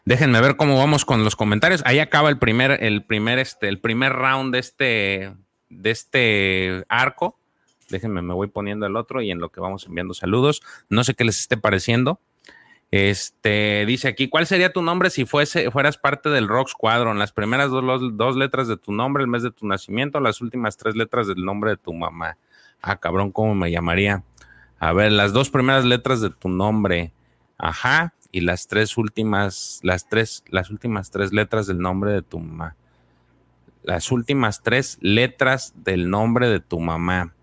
Déjenme ver cómo vamos con los comentarios. Ahí acaba el primer, el primer, este, el primer round de este, de este arco. Déjenme, me voy poniendo el otro y en lo que vamos enviando saludos. No sé qué les esté pareciendo. Este dice aquí, ¿cuál sería tu nombre si fuese, fueras parte del Rock Squadron? Las primeras dos, dos, letras de tu nombre, el mes de tu nacimiento, las últimas tres letras del nombre de tu mamá. Ah, cabrón, ¿cómo me llamaría? A ver, las dos primeras letras de tu nombre. Ajá y las tres últimas, las tres, las últimas tres letras del nombre de tu mamá. Las últimas tres letras del nombre de tu mamá.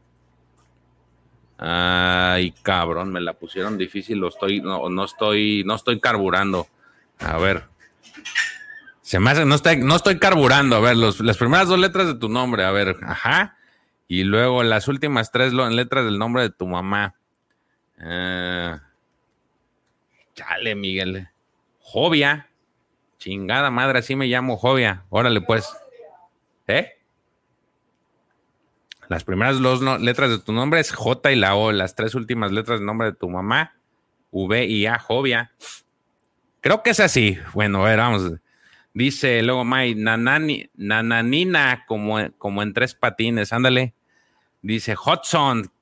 Ay, cabrón, me la pusieron difícil, lo estoy, no, no estoy, no estoy carburando. A ver. Se me hace, no estoy, no estoy carburando. A ver, las primeras dos letras de tu nombre, a ver, ajá. Y luego las últimas tres letras del nombre de tu mamá. Ah. Chale, Miguel. Jovia. Chingada madre, así me llamo Jovia. Órale, pues. ¿Eh? Las primeras dos letras de tu nombre es J y la O. Las tres últimas letras del nombre de tu mamá, V y A, Jovia. Creo que es así. Bueno, a ver, vamos. Dice luego May, nanani, nananina, como, como en tres patines. Ándale. Dice Hudson,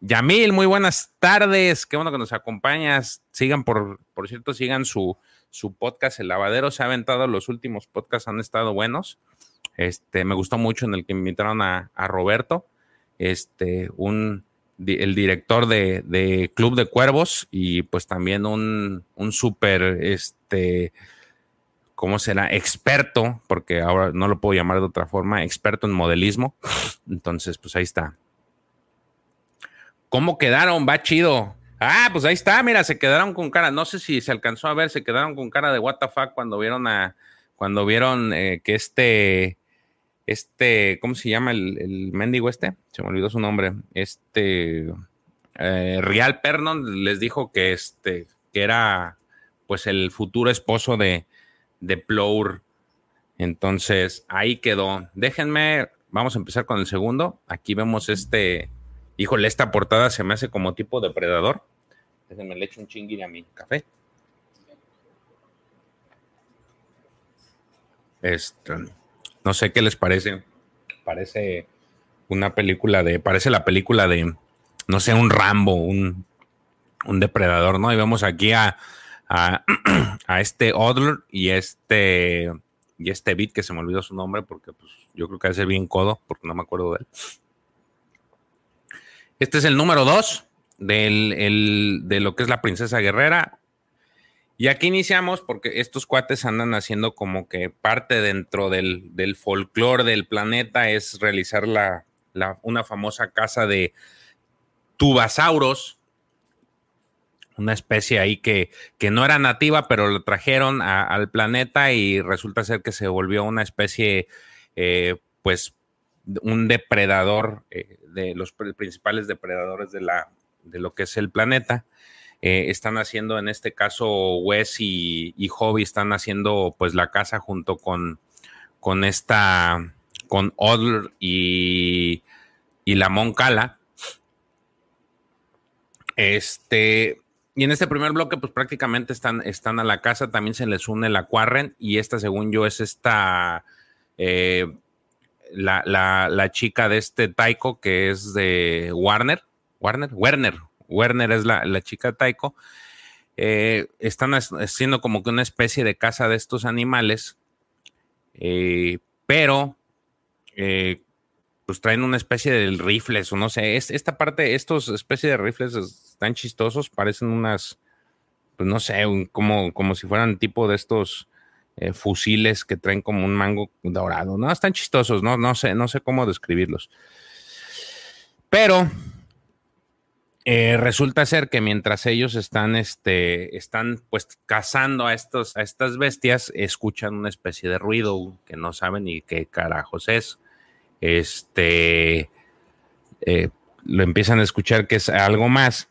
Yamil, muy buenas tardes. Qué bueno que nos acompañas. Sigan, por, por cierto, sigan su, su podcast, El Lavadero. Se ha aventado, los últimos podcasts han estado buenos. Este, me gustó mucho en el que invitaron a, Roberto, este, un, el director de, Club de Cuervos y pues también un, un súper, este, ¿cómo será? Experto, porque ahora no lo puedo llamar de otra forma, experto en modelismo. *laughs* Entonces, pues ahí está. ¿Cómo quedaron? Va chido. Ah, pues ahí está, mira, se quedaron con cara, no sé si se alcanzó a ver, se quedaron con cara de fuck cuando vieron a, cuando vieron eh, que este, este, ¿cómo se llama el, el, mendigo este? Se me olvidó su nombre. Este, eh, Real Pernon les dijo que este, que era pues el futuro esposo de, de Plour. Entonces, ahí quedó. Déjenme, vamos a empezar con el segundo. Aquí vemos este, Híjole, esta portada se me hace como tipo depredador. Déjenme le echo un chinguiri a mi café. Este, no sé qué les parece. Parece una película de, parece la película de, no sé, un Rambo, un, un depredador, ¿no? Y vemos aquí a, a, *clears throat* este Odler y este y este Beat que se me olvidó su nombre porque pues, yo creo que hace bien codo porque no me acuerdo de él. Este es el número dos del, de lo que es la princesa guerrera. Y aquí iniciamos porque estos cuates andan haciendo como que parte dentro del, del folclore del planeta es realizar la, la, una famosa casa de tubasauros, una especie ahí que, que no era nativa, pero lo trajeron al planeta y resulta ser que se volvió una especie, eh, pues, un depredador eh, de los principales depredadores de, la, de lo que es el planeta. Eh, están haciendo, en este caso, Wes y, y Hobby están haciendo pues la casa junto con, con esta, con Odler y, y la Moncala. Este, y en este primer bloque, pues prácticamente están, están a la casa, también se les une la Quarren y esta, según yo, es esta, eh, la, chica de este Taiko que es de Warner, Warner, Werner, Werner es la, chica Taiko. Eh, están haciendo como que una especie de casa de estos animales, eh, pero pues traen una especie de rifles o no sé, es, esta parte, estos especie de rifles están chistosos, parecen unas, pues no sé, como, como si fueran tipo de estos eh, fusiles que traen como un mango dorado, no, están chistosos, no, no sé, no sé cómo describirlos. Pero eh, resulta ser que mientras ellos están, este, están pues cazando a, estos, a estas bestias, escuchan una especie de ruido que no saben ni qué carajos es este, eh, lo empiezan a escuchar que es algo más.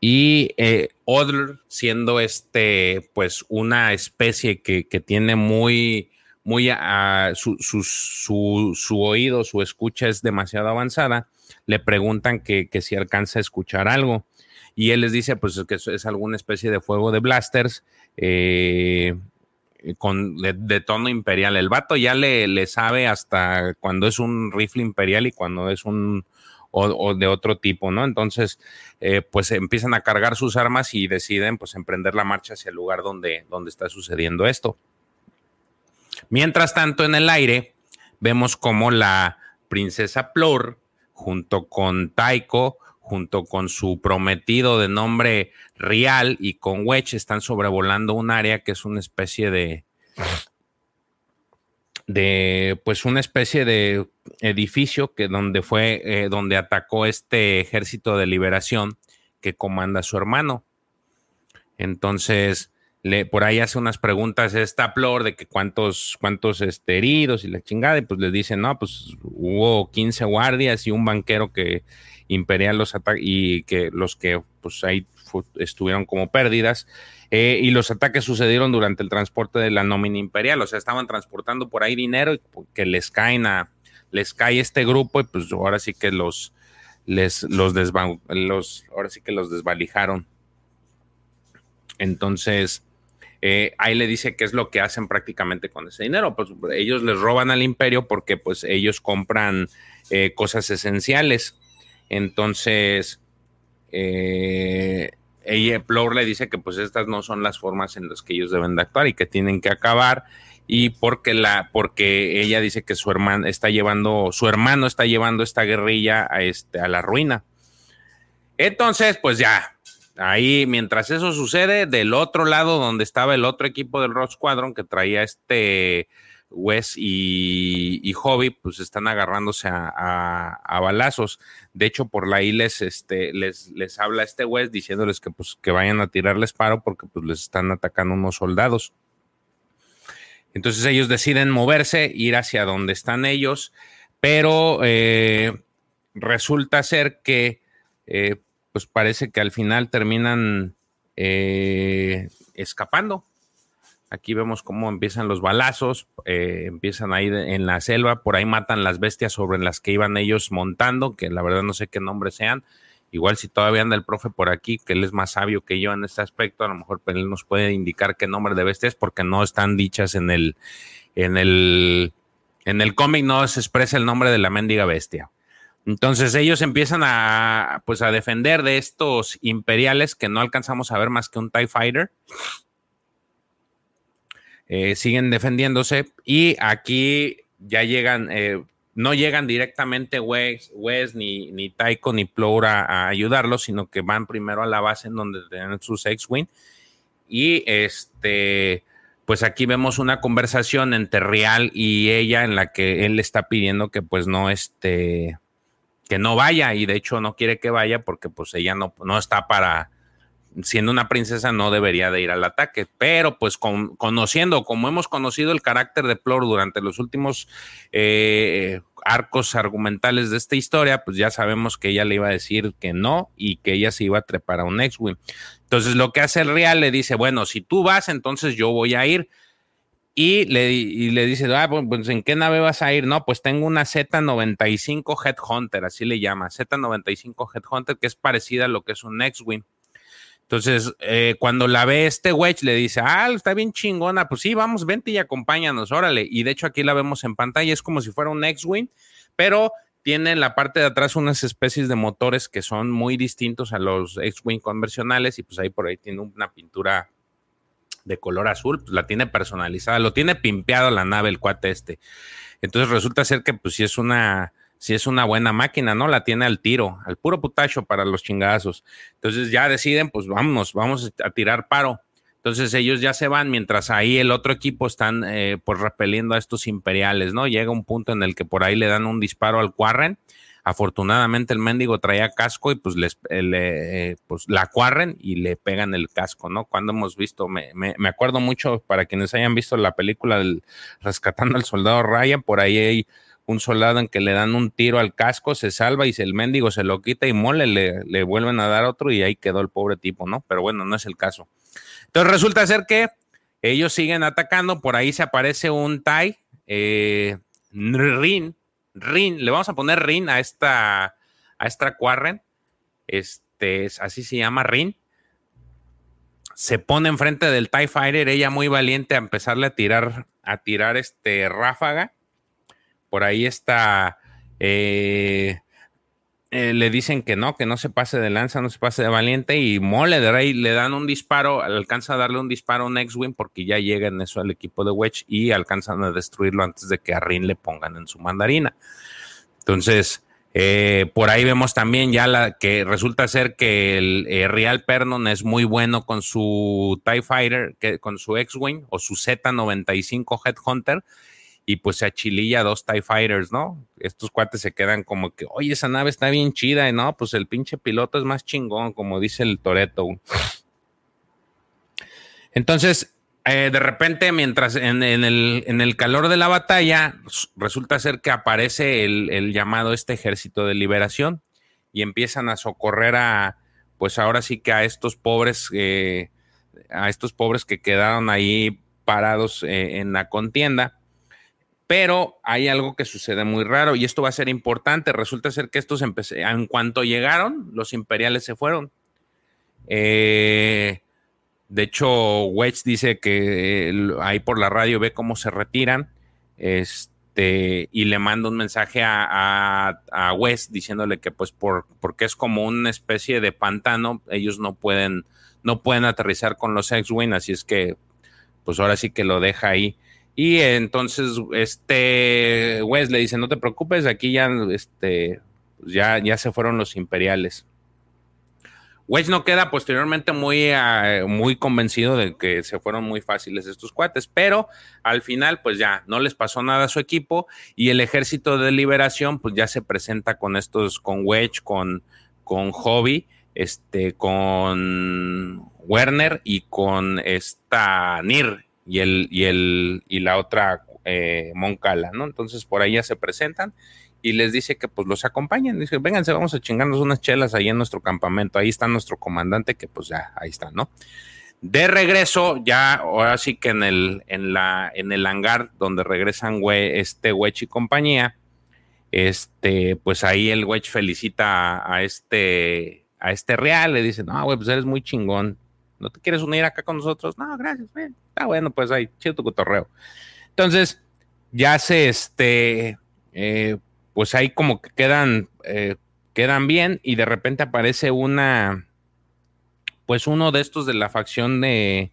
Y eh, siendo este, pues una especie que, tiene muy, muy, su, su, oído, su escucha es demasiado avanzada, le preguntan que, si alcanza a escuchar algo. Y él les dice, pues que es alguna especie de fuego de blasters. Eh, con, de, tono imperial. El vato ya le, le, sabe hasta cuando es un rifle imperial y cuando es un o, de otro tipo, ¿no? Entonces, eh, pues empiezan a cargar sus armas y deciden pues emprender la marcha hacia el lugar donde, donde está sucediendo esto. Mientras tanto, en el aire, vemos como la princesa Plor, junto con Taiko, junto con su prometido de nombre Rial y con Wedge están sobrevolando un área que es una especie de de pues una especie de edificio que donde fue eh, donde atacó este ejército de liberación que comanda su hermano. Entonces, le, por ahí hace unas preguntas esta Plor de que cuántos, cuántos este, heridos y la chingada, y pues le dicen, no, pues hubo 15 guardias y un banquero que imperial los ataques y que los que pues ahí estuvieron como pérdidas. Eh, y los ataques sucedieron durante el transporte de la nómina imperial, o sea, estaban transportando por ahí dinero y que les caen a, les cae este grupo y pues ahora sí que los, les, los, los ahora sí que los desvalijaron. Entonces, eh, ahí le dice qué es lo que hacen prácticamente con ese dinero. Pues ellos les roban al imperio porque pues ellos compran eh, cosas esenciales. Entonces, eh, ella, Plor le dice que pues estas no son las formas en las que ellos deben de actuar y que tienen que acabar y porque la porque ella dice que su hermano está llevando su hermano está llevando esta guerrilla a este a la ruina. Entonces, pues ya ahí mientras eso sucede del otro lado donde estaba el otro equipo del Rock Squadron que traía este Wes y, Hobby, pues están agarrándose a, balazos. De hecho, por ahí les, este, les, les habla este Wes diciéndoles que, pues, que vayan a tirarles paro porque pues, les están atacando unos soldados. Entonces ellos deciden moverse, ir hacia donde están ellos, pero eh, resulta ser que, eh, pues parece que al final terminan eh, escapando Aquí vemos cómo empiezan los balazos, eh, empiezan ahí en la selva, por ahí matan las bestias sobre las que iban ellos montando, que la verdad no sé qué nombre sean, Igual si todavía anda el profe por aquí, que él es más sabio que yo en este aspecto, a lo mejor pues, él nos puede indicar qué nombre de bestia es, porque no están dichas en el, en el, en el cómic, no se expresa el nombre de la mendiga bestia. Entonces ellos empiezan a, pues, a defender de estos imperiales que no alcanzamos a ver más que un TIE Fighter. Eh, siguen defendiéndose y aquí ya llegan, eh, no llegan directamente Wes, ni, ni Taiko ni Plura a, ayudarlos, sino que van primero a la base en donde tienen sus X-Wing. Y este, pues aquí vemos una conversación entre Real y ella en la que él le está pidiendo que pues no este, que no vaya y de hecho no quiere que vaya porque pues ella no, no está para, siendo una princesa no debería de ir al ataque, pero pues conociendo, como hemos conocido el carácter de Plor durante los últimos eh, arcos argumentales de esta historia, pues ya sabemos que ella le iba a decir que no y que ella se iba a trepar a un X-Wing. Entonces lo que hace el Real le dice, bueno, si tú vas, entonces yo voy a ir. Y le, y le dice, ah, pues, pues ¿en qué nave vas a ir? No, pues tengo una Z95 Headhunter, así le llama, Z95 Headhunter, que es parecida a lo que es un X-Wing. Entonces, eh, cuando la ve este wedge, le dice, ah, está bien chingona, pues sí, vamos, vente y acompáñanos, órale. Y de hecho aquí la vemos en pantalla, es como si fuera un X-Wing, pero tiene en la parte de atrás unas especies de motores que son muy distintos a los X-Wing convencionales y pues ahí por ahí tiene una pintura de color azul, pues la tiene personalizada, lo tiene pimpeado la nave el cuate este. Entonces resulta ser que pues sí es una si es una buena máquina, ¿no? La tiene al tiro, al puro putacho para los chingazos. Entonces ya deciden, pues vámonos, vamos a tirar paro. Entonces ellos ya se van, mientras ahí el otro equipo están eh, pues repeliendo a estos imperiales, ¿no? Llega un punto en el que por ahí le dan un disparo al Quarren. Afortunadamente el mendigo traía casco y pues les eh, le, pues la cuarren y le pegan el casco, ¿no? Cuando hemos visto, me, me, me, acuerdo mucho para quienes hayan visto la película del Rescatando al Soldado Ryan, por ahí hay un soldado en que le dan un tiro al casco, se salva y el mendigo se lo quita y mole, le, le, vuelven a dar otro y ahí quedó el pobre tipo, ¿no? Pero bueno, no es el caso. Entonces resulta ser que ellos siguen atacando, por ahí se aparece un Tai, eh, Rin, Rin, le vamos a poner Rin a esta, a esta Quarren, este, así se llama Rin. Se pone enfrente del TIE Fighter, ella muy valiente a empezarle a tirar, a tirar este ráfaga por ahí está, eh, eh, le dicen que no, que no se pase de lanza, no se pase de valiente y mole de rey, le dan un disparo, alcanza a darle un disparo a un X-Wing porque ya llega en eso al equipo de Wedge y alcanzan a destruirlo antes de que a Rin le pongan en su mandarina. Entonces, eh, por ahí vemos también ya la que resulta ser que el Real Pernon es muy bueno con su TIE Fighter, que, con su X-Wing o su Z95 Headhunter y pues se achililla dos TIE Fighters, ¿no? Estos cuates se quedan como que, oye, esa nave está bien chida, y no, pues el pinche piloto es más chingón, como dice el Toreto. Entonces, eh, de repente, mientras en, el, calor de la batalla, resulta ser que aparece el, llamado este ejército de liberación y empiezan a socorrer a, pues ahora sí que a estos pobres, eh, a estos pobres que quedaron ahí parados eh, en la contienda pero hay algo que sucede muy raro y esto va a ser importante. Resulta ser que estos en cuanto llegaron, los imperiales se fueron. Eh, de hecho, Wedge dice que ahí por la radio ve cómo se retiran este, y le manda un mensaje a, a, West diciéndole que pues por, porque es como una especie de pantano, ellos no pueden, no pueden aterrizar con los X-Wing, así es que pues ahora sí que lo deja ahí. Y entonces, este Wes le dice, no te preocupes, aquí ya, este, ya, ya se fueron los imperiales. Wes no queda posteriormente muy, ah, muy convencido de que se fueron muy fáciles estos cuates, pero al final, pues ya no les pasó nada a su equipo y el ejército de liberación, pues ya se presenta con estos, con Wedge, con, con Hobby, este, con Werner y con esta Nir, y, el, y, el, y la otra eh, Moncala, ¿no? Entonces por ahí ya se presentan y les dice que pues los acompañen. Dice, vénganse, vamos a chingarnos unas chelas ahí en nuestro campamento. Ahí está nuestro comandante, que pues ya, ahí está, ¿no? De regreso, ya ahora sí que en el, en la, en el hangar donde regresan este Wech y compañía, este, pues ahí el Wedge felicita a, este, a este Real, le dice, no, güey, pues eres muy chingón. ¿No te quieres unir acá con nosotros? No, gracias, güey. Está bueno, pues ahí, chido tu cotorreo. Entonces, ya se, este, eh, pues ahí como que quedan, eh, quedan bien y de repente aparece una, pues uno de estos de la facción de,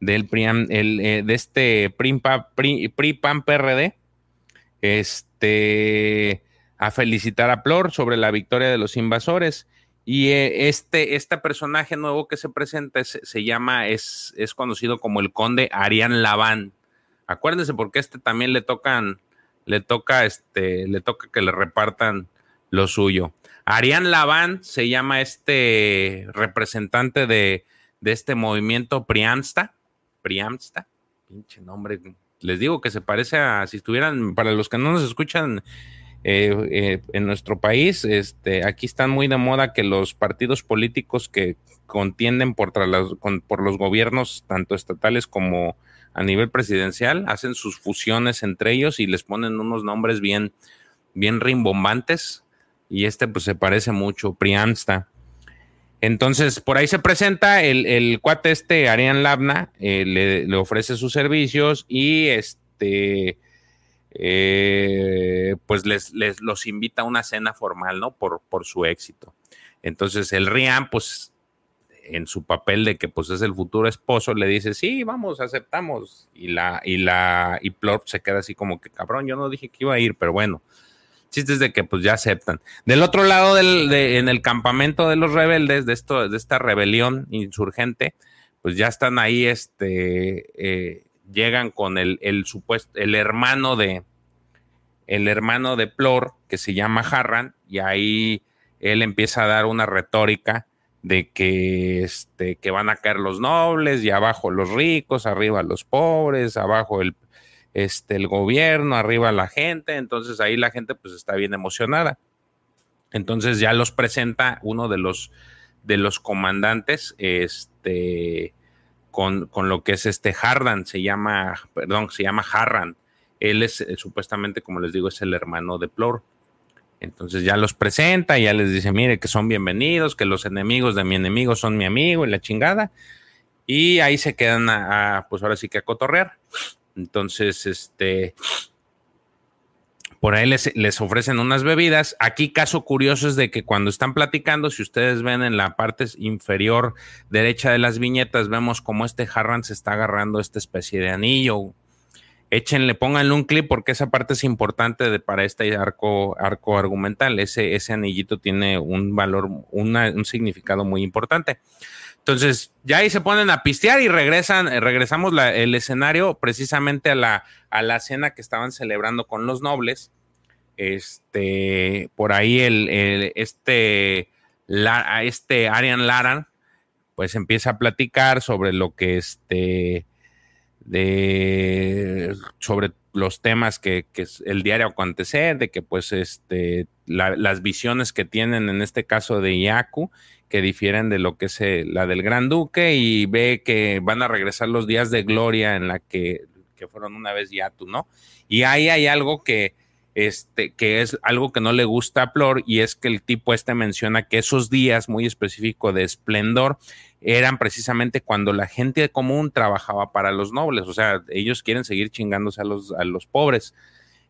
del el, eh, de este PRI-PAN PRD, este, a felicitar a Plor sobre la victoria de los invasores. Y eh, este, este personaje nuevo que se presenta se llama, es, es conocido como el conde Arián Laván. Acuérdense porque este también le tocan, le toca, este, le toca que le repartan lo suyo. Arián Laván se llama este representante de, de este movimiento Priamsta. Priamsta, pinche nombre. Les digo que se parece a si estuvieran, para los que no nos escuchan eh, eh, en nuestro país, este, aquí están muy de moda que los partidos políticos que contienden por, por los gobiernos, tanto estatales como a nivel presidencial, hacen sus fusiones entre ellos y les ponen unos nombres bien, bien rimbombantes y este pues se parece mucho, Priamsta. Entonces, por ahí se presenta el, cuate este, Arián Labna, eh, le, ofrece sus servicios y este, eh, pues les, los invita a una cena formal, ¿no? Por, por su éxito. Entonces, el Rian, pues, en su papel de que pues es el futuro esposo, le dice, sí, vamos, aceptamos. Y la, y la, y Plop se queda así como que, cabrón, yo no dije que iba a ir, pero bueno chistes de que pues ya aceptan. Del otro lado, en el campamento de los rebeldes, de, esto, de esta rebelión insurgente, pues ya están ahí, este, eh, llegan con el, el supuesto, el hermano de, el hermano de Plor, que se llama Harran, y ahí él empieza a dar una retórica de que, este, que van a caer los nobles y abajo los ricos, arriba los pobres, abajo el, este, el gobierno, arriba la gente, entonces ahí la gente pues está bien emocionada. Entonces ya los presenta uno de los, de los comandantes, este, con, lo que es este Hardan, se llama, perdón, se llama Harran. Él es eh, supuestamente, como les digo, es el hermano de Plor. Entonces ya los presenta, ya les dice, mire, que son bienvenidos, que los enemigos de mi enemigo son mi amigo y la chingada. Y ahí se quedan a pues ahora sí que a cotorrear. Entonces, este, por ahí les, les, ofrecen unas bebidas. Aquí caso curioso es de que cuando están platicando, si ustedes ven en la parte inferior derecha de las viñetas, vemos como este Harran se está agarrando esta especie de anillo. Échenle, pónganle un clip porque esa parte es importante de, para este arco, arco argumental. Ese, ese anillito tiene un valor, un significado muy importante. Entonces, ya ahí se ponen a pistear y regresan, eh, regresamos el escenario precisamente a la, a la cena que estaban celebrando con los nobles. Este, por ahí el, este, la, este Arian Laran, pues empieza a platicar sobre lo que este, de, sobre los temas que, que es el diario acontecer, de que pues este, las visiones que tienen en este caso de Yaku que difieren de lo que es eh, la del Gran Duque y ve que van a regresar los días de gloria en la que, fueron una vez Yatu, ¿no? Y ahí hay algo que, este, que es algo que no le gusta a Plor y es que el tipo este menciona que esos días muy específicos de esplendor eran precisamente cuando la gente común trabajaba para los nobles, o sea, ellos quieren seguir chingándose a los, a los pobres.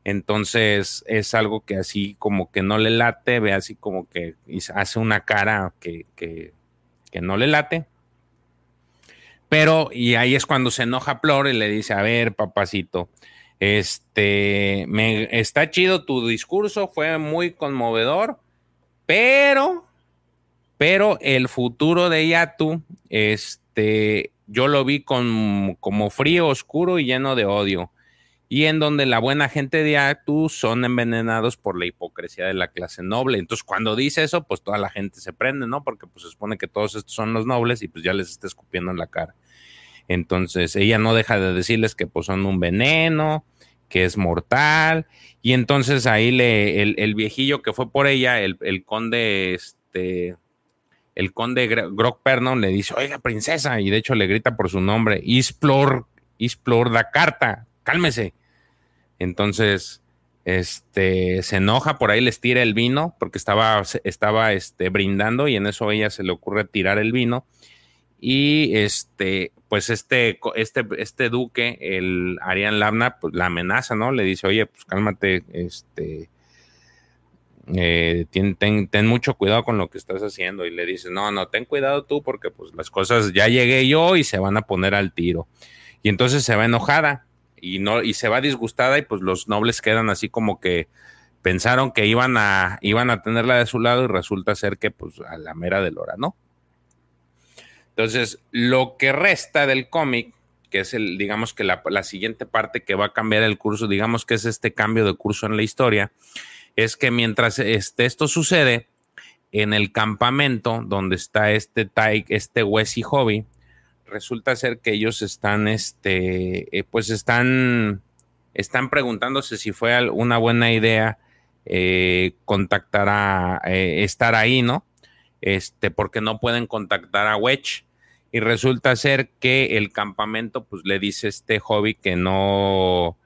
Entonces es algo que así como que no le late, ve así como que hace una cara que, que, no le late. Pero, y ahí es cuando se enoja Plor y le dice, a ver, papacito, este, me, está chido tu discurso, fue muy conmovedor, pero, pero el futuro de Yatu, este, yo lo vi con, como frío, oscuro y lleno de odio y en donde la buena gente de Actu son envenenados por la hipocresía de la clase noble. Entonces, cuando dice eso, pues toda la gente se prende, ¿no? Porque pues se supone que todos estos son los nobles y pues ya les está escupiendo en la cara. Entonces, ella no deja de decirles que pues son un veneno, que es mortal, y entonces ahí le, el, viejillo que fue por ella, el, conde, este, el conde Grog Pernon le dice, oiga, princesa, y de hecho le grita por su nombre, Isplor, Isplor da carta, cálmese. Entonces, este, se enoja, por ahí les tira el vino, porque estaba, estaba este, brindando y en eso a ella se le ocurre tirar el vino. Y este, pues este, este, este duque, el Arián pues la amenaza, ¿no? Le dice, oye, pues cálmate, este, eh, ten, mucho cuidado con lo que estás haciendo. Y le dice, no, no, ten cuidado tú, porque pues las cosas, ya llegué yo y se van a poner al tiro. Y entonces se va enojada y no y se va disgustada y pues los nobles quedan así como que pensaron que iban a iban a tenerla de su lado y resulta ser que pues a la mera de hora, ¿no? Entonces, lo que resta del cómic, que es el, digamos que la, siguiente parte que va a cambiar el curso, digamos que es este cambio de curso en la historia, es que mientras este, esto sucede, en el campamento donde está este este Wesley Hobby, resulta ser que ellos están, este, eh, pues están, están preguntándose si fue una buena idea eh, contactar a, eh, estar ahí, ¿no? Este, porque no pueden contactar a Wedge. Y resulta ser que el campamento, pues le dice este hobby que no,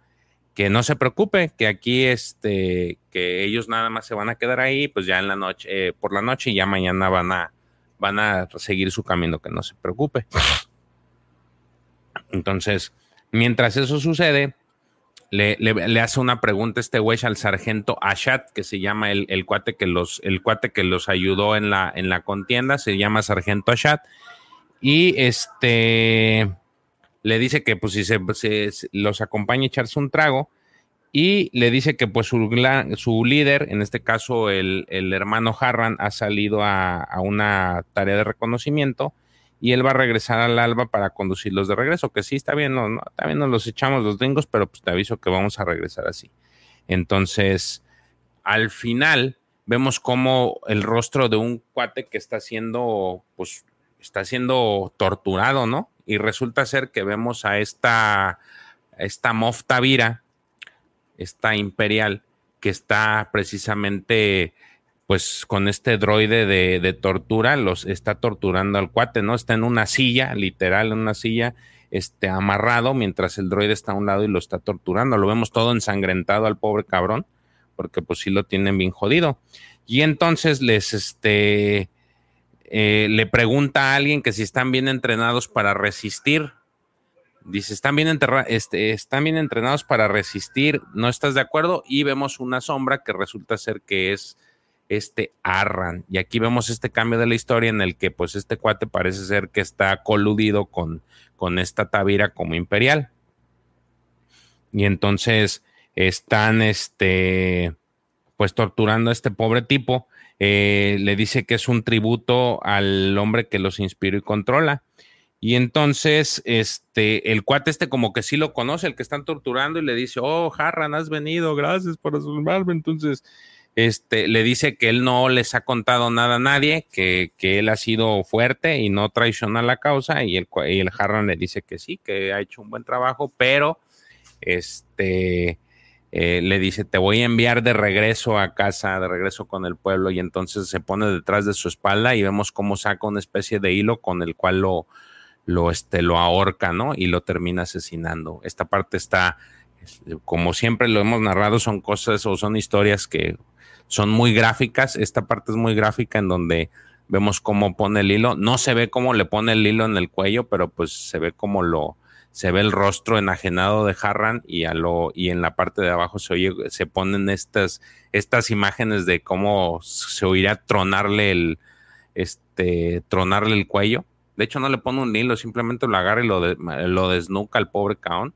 que no se preocupe, que aquí, este, que ellos nada más se van a quedar ahí, pues ya en la noche, por la noche y ya mañana van a, van a seguir su camino, que no se preocupe. Entonces, mientras eso sucede, le, hace una pregunta este güey al sargento Ashat, que se llama el, cuate que los, el cuate que los ayudó en la, en la contienda, se llama sargento Ashat. Y este le dice que pues si se, los acompaña a echarse un trago y le dice que pues su, su líder, en este caso el, hermano Harran, ha salido a, a, una tarea de reconocimiento y él va a regresar al alba para conducirlos de regreso, que sí, está bien, no, no, también nos los echamos los gringos, pero pues te aviso que vamos a regresar así. Entonces, al final vemos como el rostro de un cuate que está siendo, pues, está siendo torturado, ¿no? Y resulta ser que vemos a esta, esta Moftavira, esta imperial, que está precisamente pues con este droide de, tortura los está torturando al cuate, ¿no? Está en una silla, literal, en una silla, este, amarrado, mientras el droide está a un lado y lo está torturando. Lo vemos todo ensangrentado al pobre cabrón, porque pues sí lo tienen bien jodido. Y entonces les, este, eh, le pregunta a alguien que si están bien entrenados para resistir. Dice, están bien, este, están bien entrenados para resistir, ¿no estás de acuerdo? Y vemos una sombra que resulta ser que es este Arran. Y aquí vemos este cambio de la historia en el que pues este cuate parece ser que está coludido con, con esta Tavira como imperial. Y entonces están este pues torturando a este pobre tipo. Eh, le dice que es un tributo al hombre que los inspiró y controla. Y entonces, este, el cuate este como que sí lo conoce, el que están torturando, y le dice, oh, Harran, has venido, gracias por salvarme. Entonces, este, le dice que él no les ha contado nada a nadie, que, él ha sido fuerte y no traiciona la causa, y el, y el Harran le dice que sí, que ha hecho un buen trabajo, pero este, eh, le dice, te voy a enviar de regreso a casa, de regreso con el pueblo, y entonces se pone detrás de su espalda y vemos cómo saca una especie de hilo con el cual lo, lo, este, lo ahorca, ¿no? Y lo termina asesinando. Esta parte está, como siempre lo hemos narrado, son cosas o son historias que son muy gráficas. Esta parte es muy gráfica en donde vemos cómo pone el hilo. No se ve cómo le pone el hilo en el cuello, pero pues se ve como lo, se ve el rostro enajenado de Harran y a lo, y en la parte de abajo se oye, se ponen estas, estas imágenes de cómo se oirá tronarle el, este, tronarle el cuello. De hecho, no le pone un hilo, simplemente lo agarra y lo, lo desnuca al pobre Kaon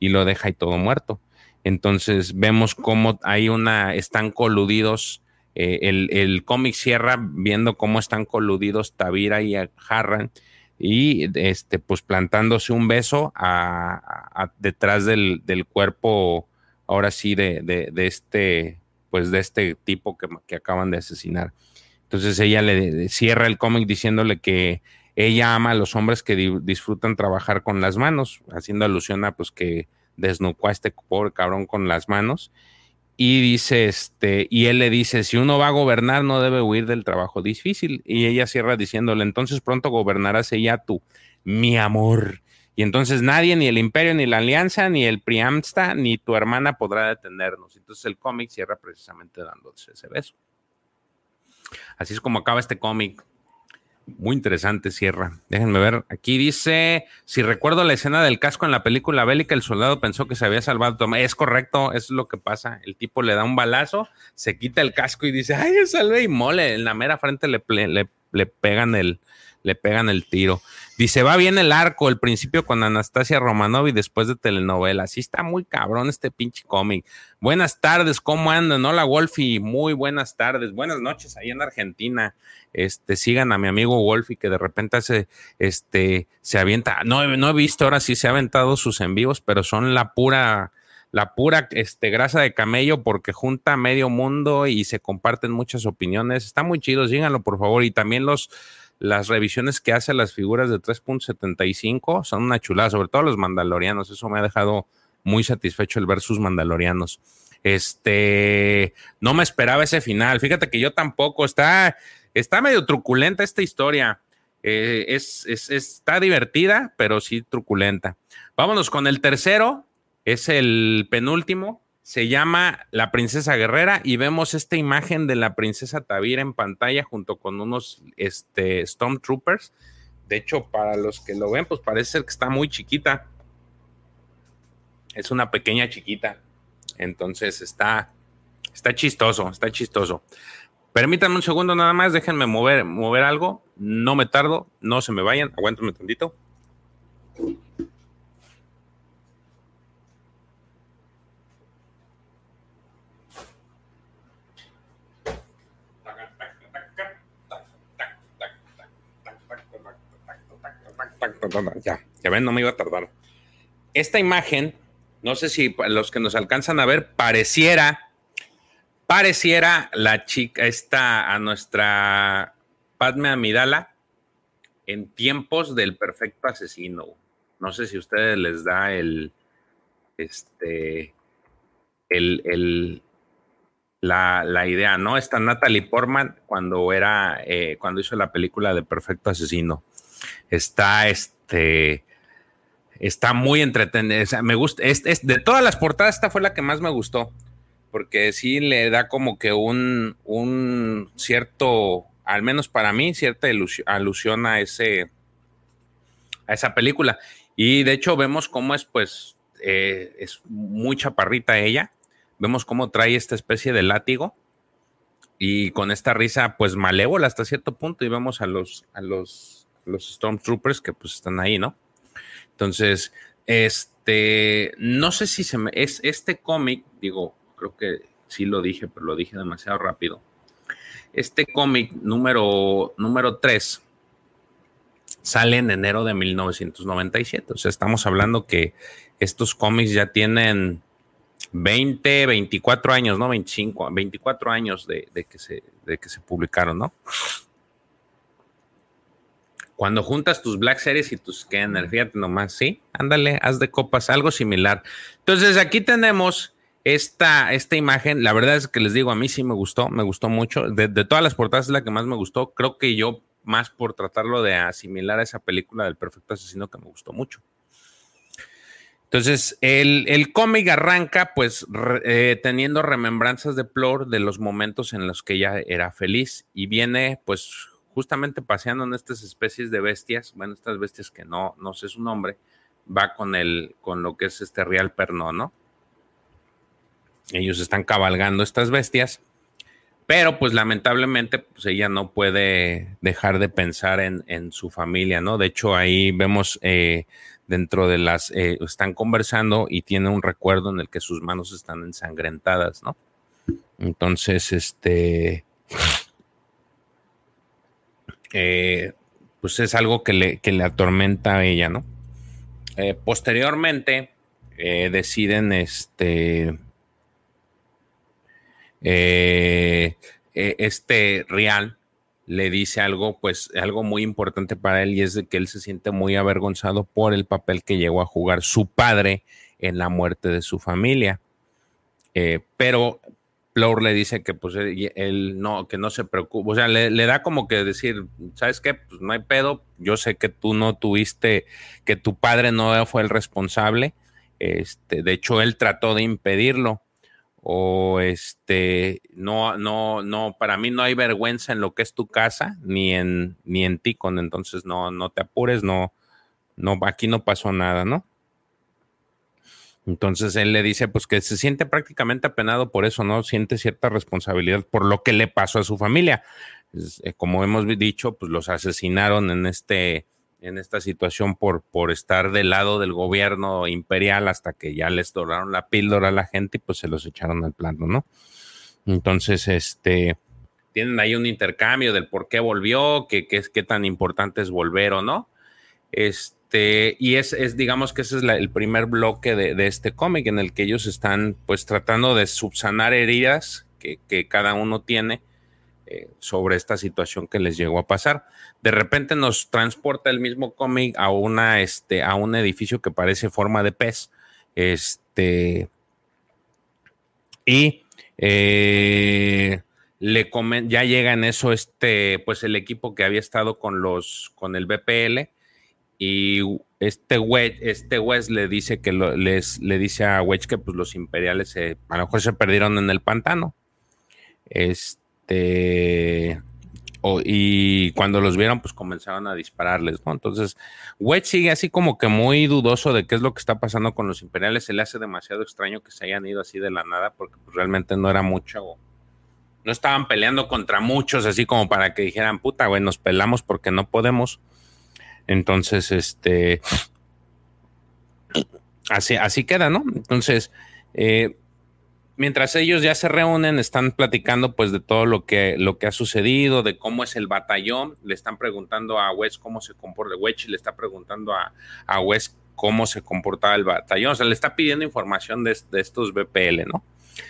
y lo deja ahí todo muerto. Entonces vemos cómo hay una, están coludidos. Eh, el, cómic cierra viendo cómo están coludidos Tavira y Harran y este, pues plantándose un beso a, detrás del, cuerpo, ahora sí, de, este, pues de este tipo que, acaban de asesinar. Entonces ella le cierra el cómic diciéndole que ella ama a los hombres que disfrutan trabajar con las manos, haciendo alusión a pues que desnucó a este pobre cabrón con las manos. Y dice, este, y él le dice, si uno va a gobernar, no debe huir del trabajo difícil. Y ella cierra diciéndole, entonces pronto gobernarás ella tú, mi amor. Y entonces nadie, ni el imperio, ni la alianza, ni el Priamsta, ni tu hermana podrá detenernos. Entonces el cómic cierra precisamente dándose ese beso. Así es como acaba este cómic. Muy interesante, cierra. Déjenme ver. Aquí dice: Si recuerdo la escena del casco en la película bélica, el soldado pensó que se había salvado. Es correcto, es lo que pasa. El tipo le da un balazo, se quita el casco y dice: Ay, me salvé y mole. En la mera frente le, le, le pegan el, le pegan el tiro. Dice, va bien el arco, el principio con Anastasia Romanov y después de telenovela. Sí está muy cabrón este pinche cómic. Buenas tardes, ¿cómo andan? Hola, Wolfie, muy buenas tardes. Buenas noches ahí en Argentina. Este, sigan a mi amigo Wolfie que de repente se, este, se avienta. No, no he visto, ahora sí se ha aventado sus en vivos, pero son la pura la pura este, grasa de camello porque junta medio mundo y se comparten muchas opiniones. Está muy chido, síganlo por favor. Y también los, las revisiones que hace las figuras de 3.75 son una chulada, sobre todo los mandalorianos. Eso me ha dejado muy satisfecho el ver sus mandalorianos. Este, no me esperaba ese final. Fíjate que yo tampoco. Está, está medio truculenta esta historia. Eh, es, es, está divertida, pero sí truculenta. Vámonos con el tercero. Es el penúltimo se llama La Princesa Guerrera y vemos esta imagen de la princesa Tavira en pantalla junto con unos este, Stormtroopers. De hecho, para los que lo ven, pues parece ser que está muy chiquita. Es una pequeña chiquita. Entonces está, está chistoso, está chistoso. Permítanme un segundo nada más, déjenme mover, mover algo. No me tardo, no se me vayan, aguántame tantito. Ya, ya ven, no me iba a tardar. Esta imagen, no sé si los que nos alcanzan a ver, pareciera, pareciera la chica, esta a nuestra Padme Amidala en tiempos del perfecto asesino. No sé si ustedes les da el, este, el, la, idea, ¿no? Esta Natalie Portman cuando era, eh, cuando hizo la película de Perfecto Asesino. Está este. Está muy entretenida. me gusta. De todas las portadas, esta fue la que más me gustó. Porque sí le da como que un, un cierto, al menos para mí, cierta alusión a ese. a esa película. Y de hecho, vemos cómo es, pues. Eh, es muy chaparrita ella. Vemos cómo trae esta especie de látigo. Y con esta risa, pues malévola hasta cierto punto. Y vemos a los, a los los Stormtroopers que pues están ahí, ¿no? Entonces, este, no sé si se me, es este cómic, digo, creo que sí lo dije, pero lo dije demasiado rápido. Este cómic número, número 3 sale en enero de 1997. O sea, estamos hablando que estos cómics ya tienen 20, 24 años, ¿no? 25, 24 años de, que, se, de que se publicaron, ¿no? Cuando juntas tus Black Series y tus Kenner, fíjate nomás, sí, ándale, haz de copas, algo similar. Entonces aquí tenemos esta, esta imagen, la verdad es que les digo, a mí sí me gustó, me gustó mucho. De, todas las portadas es la que más me gustó. Creo que yo, más por tratarlo de asimilar a esa película del perfecto asesino que me gustó mucho. Entonces, el, cómic arranca pues eh, teniendo remembranzas de Plor de los momentos en los que ella era feliz y viene pues justamente paseando en estas especies de bestias, bueno, estas bestias que no, no sé su nombre, va con el, con lo que es este real perno, ¿no? Ellos están cabalgando estas bestias, pero pues lamentablemente pues ella no puede dejar de pensar en, su familia, ¿no? De hecho ahí vemos eh, dentro de las, eh, están conversando y tiene un recuerdo en el que sus manos están ensangrentadas, ¿no? Entonces, este, eh, pues es algo que le, le, atormenta a ella, ¿no? Eh, posteriormente eh, deciden este este Real le dice algo, pues algo muy importante para él y es que él se siente muy avergonzado por el papel que llegó a jugar su padre en la muerte de su familia. pero Plour le dice que pues él, no, que no se preocupe, o sea, le, da como que decir, ¿sabes qué? Pues no hay pedo, yo sé que tú no tuviste, que tu padre no fue el responsable, este, de hecho él trató de impedirlo, o este, no, no, no, para mí no hay vergüenza en lo que es tu casa, ni en, ni en ti, con entonces no, no te apures, no, no, aquí no pasó nada, ¿no? Entonces él le dice, pues que se siente prácticamente apenado por eso, ¿no? Siente cierta responsabilidad por lo que le pasó a su familia. Eh, como hemos dicho, pues los asesinaron en este, en esta situación por, por estar del lado del gobierno imperial hasta que ya les doraron la píldora a la gente y pues se los echaron al plano, ¿no? Entonces, este, tienen ahí un intercambio del por qué volvió, qué, qué, qué tan importante es volver o no. Este, este, y es, digamos que ese es el primer bloque de, este cómic en el que ellos están pues tratando de subsanar heridas que, cada uno tiene eh, sobre esta situación que les llegó a pasar. De repente nos transporta el mismo cómic a una, este, a un edificio que parece forma de pez. Este, y eh, le ya llega en eso este, pues el equipo que había estado con los, con el BPL y este Wedge, este West le dice que les, le dice a Wedge que pues los imperiales a lo mejor se perdieron en el pantano. Este y cuando los vieron, pues comenzaron a dispararles, ¿no? Entonces, Wedge sigue así como que muy dudoso de qué es lo que está pasando con los imperiales. Se le hace demasiado extraño que se hayan ido así de la nada, porque pues, realmente no era mucho. No estaban peleando contra muchos, así como para que dijeran, puta, güey, nos pelamos porque no podemos. Entonces, este, así, así queda, ¿no? Entonces, eh, mientras ellos ya se reúnen, están platicando pues de todo lo que, lo que ha sucedido, de cómo es el batallón, le están preguntando a Wes cómo se comporta, Wes le está preguntando a, a Wes cómo se comportaba el batallón, o sea, le está pidiendo información de, estos BPL, ¿no?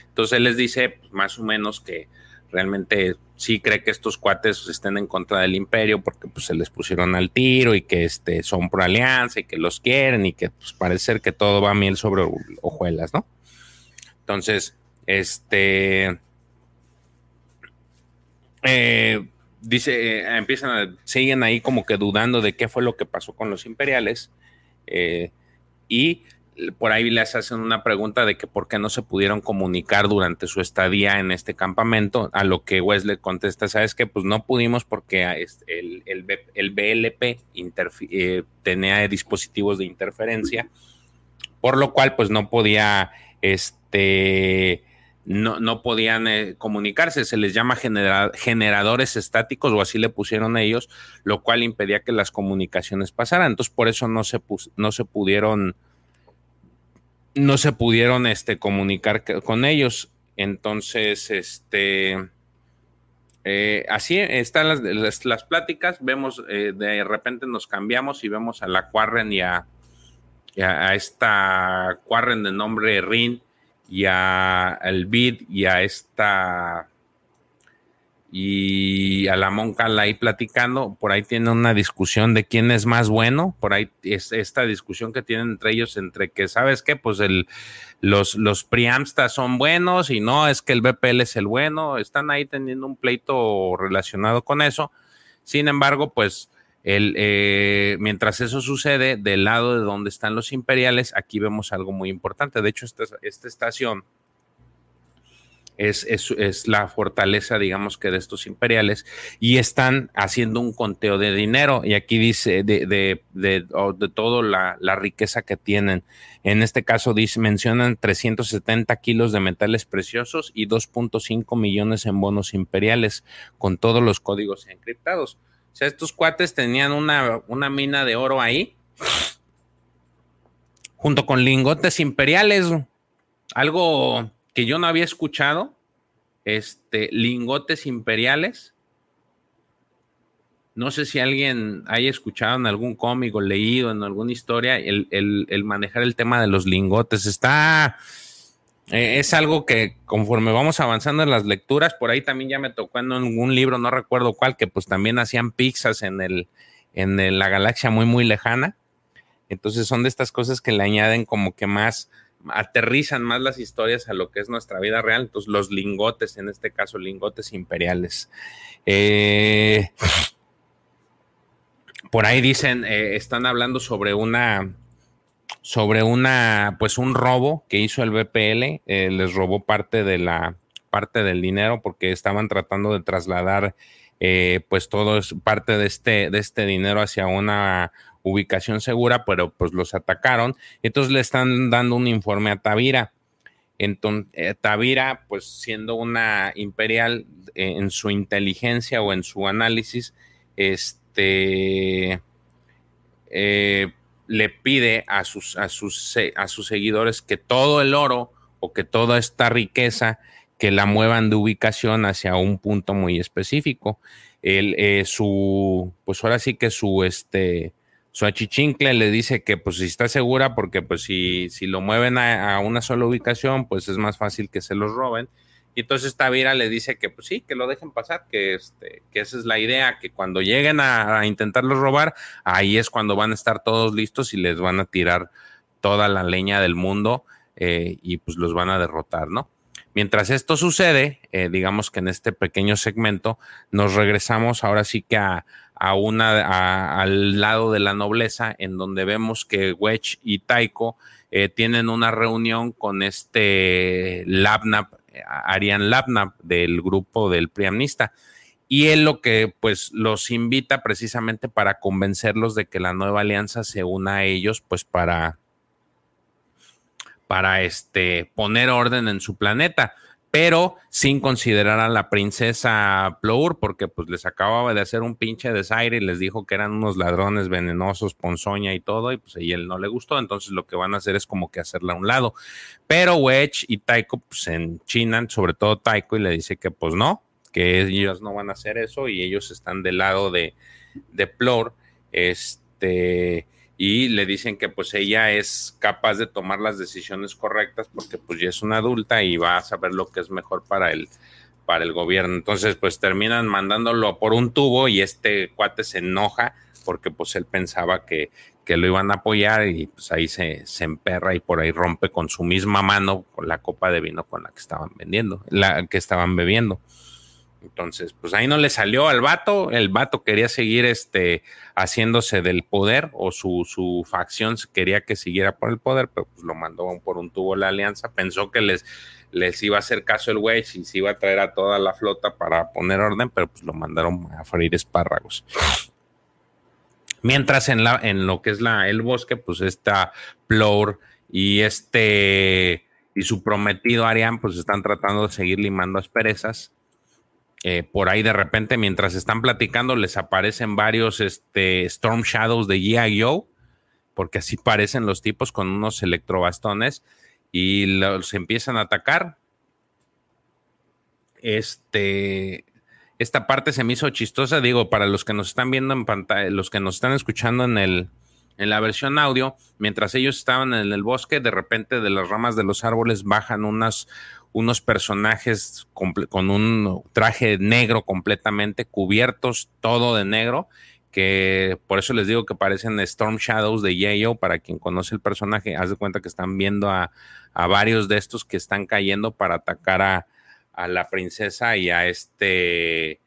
Entonces él les dice pues, más o menos que realmente sí cree que estos cuates estén en contra del imperio porque pues, se les pusieron al tiro y que este, son pro alianza y que los quieren y que pues, parece que todo va miel sobre hojuelas, ¿no? Entonces, este... Eh, dice, eh, empiezan siguen ahí como que dudando de qué fue lo que pasó con los imperiales eh, y por ahí les hacen una pregunta de que por qué no se pudieron comunicar durante su estadía en este campamento, a lo que Wesley contesta, sabes que pues no pudimos porque el, el, BLP eh, tenía dispositivos de interferencia, por lo cual pues no podía, este, no, no podían eh, comunicarse, se les llama generadores estáticos o así le pusieron ellos, lo cual impedía que las comunicaciones pasaran, entonces por eso no se, no se pudieron no se pudieron este, comunicar con ellos. Entonces, este, eh, así están las, las, pláticas. Vemos, eh, de repente nos cambiamos y vemos a la Quarren y a, a, esta Quarren de nombre Rin y a el Bid y a esta y a la Monca ahí platicando, por ahí tiene una discusión de quién es más bueno, por ahí es esta discusión que tienen entre ellos, entre que, ¿sabes qué? Pues el, los, los Priamstas son buenos y no, es que el BPL es el bueno, están ahí teniendo un pleito relacionado con eso. Sin embargo, pues el, eh, mientras eso sucede, del lado de donde están los imperiales, aquí vemos algo muy importante. De hecho, esta, esta estación es, la fortaleza, digamos que de estos imperiales, y están haciendo un conteo de dinero, y aquí dice de, de, de, de toda la, la, riqueza que tienen. En este caso dice, mencionan 370 kilos de metales preciosos y 2.5 millones en bonos imperiales, con todos los códigos encriptados. O sea, estos cuates tenían una, una mina de oro ahí, junto con lingotes imperiales, algo que yo no había escuchado, este, lingotes imperiales. No sé si alguien haya escuchado en algún cómic o leído en alguna historia el, manejar el tema de los lingotes. Está, eh, es algo que conforme vamos avanzando en las lecturas, por ahí también ya me tocó en algún libro, no recuerdo cuál, que pues también hacían pizzas en, el, en la galaxia muy, muy lejana. Entonces son de estas cosas que le añaden como que más, aterrizan más las historias a lo que es nuestra vida real. Entonces, los lingotes, en este caso, lingotes imperiales. Eh, por ahí dicen, eh, están hablando sobre una, sobre una, pues un robo que hizo el BPL, eh, les robó parte de la, parte del dinero porque estaban tratando de trasladar, pues todo es parte de este, de este dinero hacia una ubicación segura, pero pues los atacaron. Entonces le están dando un informe a Tavira. Entonces, eh, Tavira, pues siendo una imperial eh, en su inteligencia o en su análisis, este eh, le pide a sus, a, sus, a sus seguidores que todo el oro o que toda esta riqueza que la muevan de ubicación hacia un punto muy específico. El, su, pues ahora sí que su, este, su achichincle le dice que pues si está segura porque pues si, si lo mueven a, una sola ubicación pues es más fácil que se los roben. Y entonces Tavira le dice que pues sí, que lo dejen pasar, que, este, que esa es la idea, que cuando lleguen a, intentarlos robar, ahí es cuando van a estar todos listos y les van a tirar toda la leña del mundo eh, y pues los van a derrotar, ¿no? Mientras esto sucede, eh, digamos que en este pequeño segmento nos regresamos ahora sí que a, a una, al lado de la nobleza, en donde vemos que Wedge y Taiko eh, tienen una reunión con este Labnap, Arian Labnap del grupo del Priamnista. Y él lo que pues los invita precisamente para convencerlos de que la nueva alianza se una a ellos, pues para, para este, poner orden en su planeta pero sin considerar a la princesa Plour, porque pues les acababa de hacer un pinche desaire y les dijo que eran unos ladrones venenosos, ponzoña y todo, y pues a él no le gustó, entonces lo que van a hacer es como que hacerla a un lado. Pero Wedge y Taiko pues enchinan, sobre todo Taiko, y le dice que pues no, que ellos no van a hacer eso y ellos están del lado de, de Plor, este y le dicen que pues ella es capaz de tomar las decisiones correctas porque pues ya es una adulta y va a saber lo que es mejor para el, para el gobierno. Entonces pues terminan mandándolo por un tubo y este cuate se enoja porque pues él pensaba que, que lo iban a apoyar y pues ahí se, se, emperra y por ahí rompe con su misma mano la copa de vino con la que estaban vendiendo, la que estaban bebiendo. Entonces, pues ahí no le salió al vato, el vato quería seguir este, haciéndose del poder o su, su facción quería que siguiera por el poder, pero pues lo mandó por un tubo la alianza, pensó que les, les iba a hacer caso el güey y se iba a traer a toda la flota para poner orden, pero pues lo mandaron a freír espárragos. Mientras en, la, en lo que es la, el bosque, pues está Plour y este y su prometido Arián, pues están tratando de seguir limando asperezas eh, por ahí de repente, mientras están platicando, les aparecen varios este, Storm Shadows de G.I.O., porque así parecen los tipos con unos electrobastones y los empiezan a atacar. Este, esta parte se me hizo chistosa, digo, para los que nos están viendo en pantalla, los que nos están escuchando en el, en la versión audio, mientras ellos estaban en el bosque, de repente de las ramas de los árboles bajan unas, unos personajes con un traje negro completamente, cubiertos todo de negro, que por eso les digo que parecen Storm Shadows de Yayo, para quien conoce el personaje, haz de cuenta que están viendo a, varios de estos que están cayendo para atacar a, la princesa y a este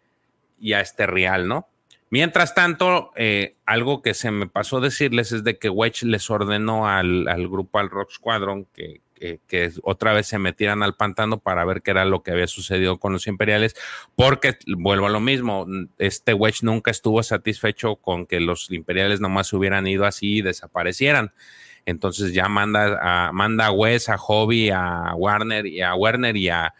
y a este real, ¿no? Mientras tanto, eh, algo que se me pasó decirles es de que Wedge les ordenó al, al grupo, al Rock Squadron, que, que, otra vez se metieran al pantano para ver qué era lo que había sucedido con los imperiales, porque vuelvo a lo mismo, este Wedge nunca estuvo satisfecho con que los imperiales nomás se hubieran ido así y desaparecieran. Entonces ya manda a, manda a Wes, a Hobby, a Warner y a Werner y a,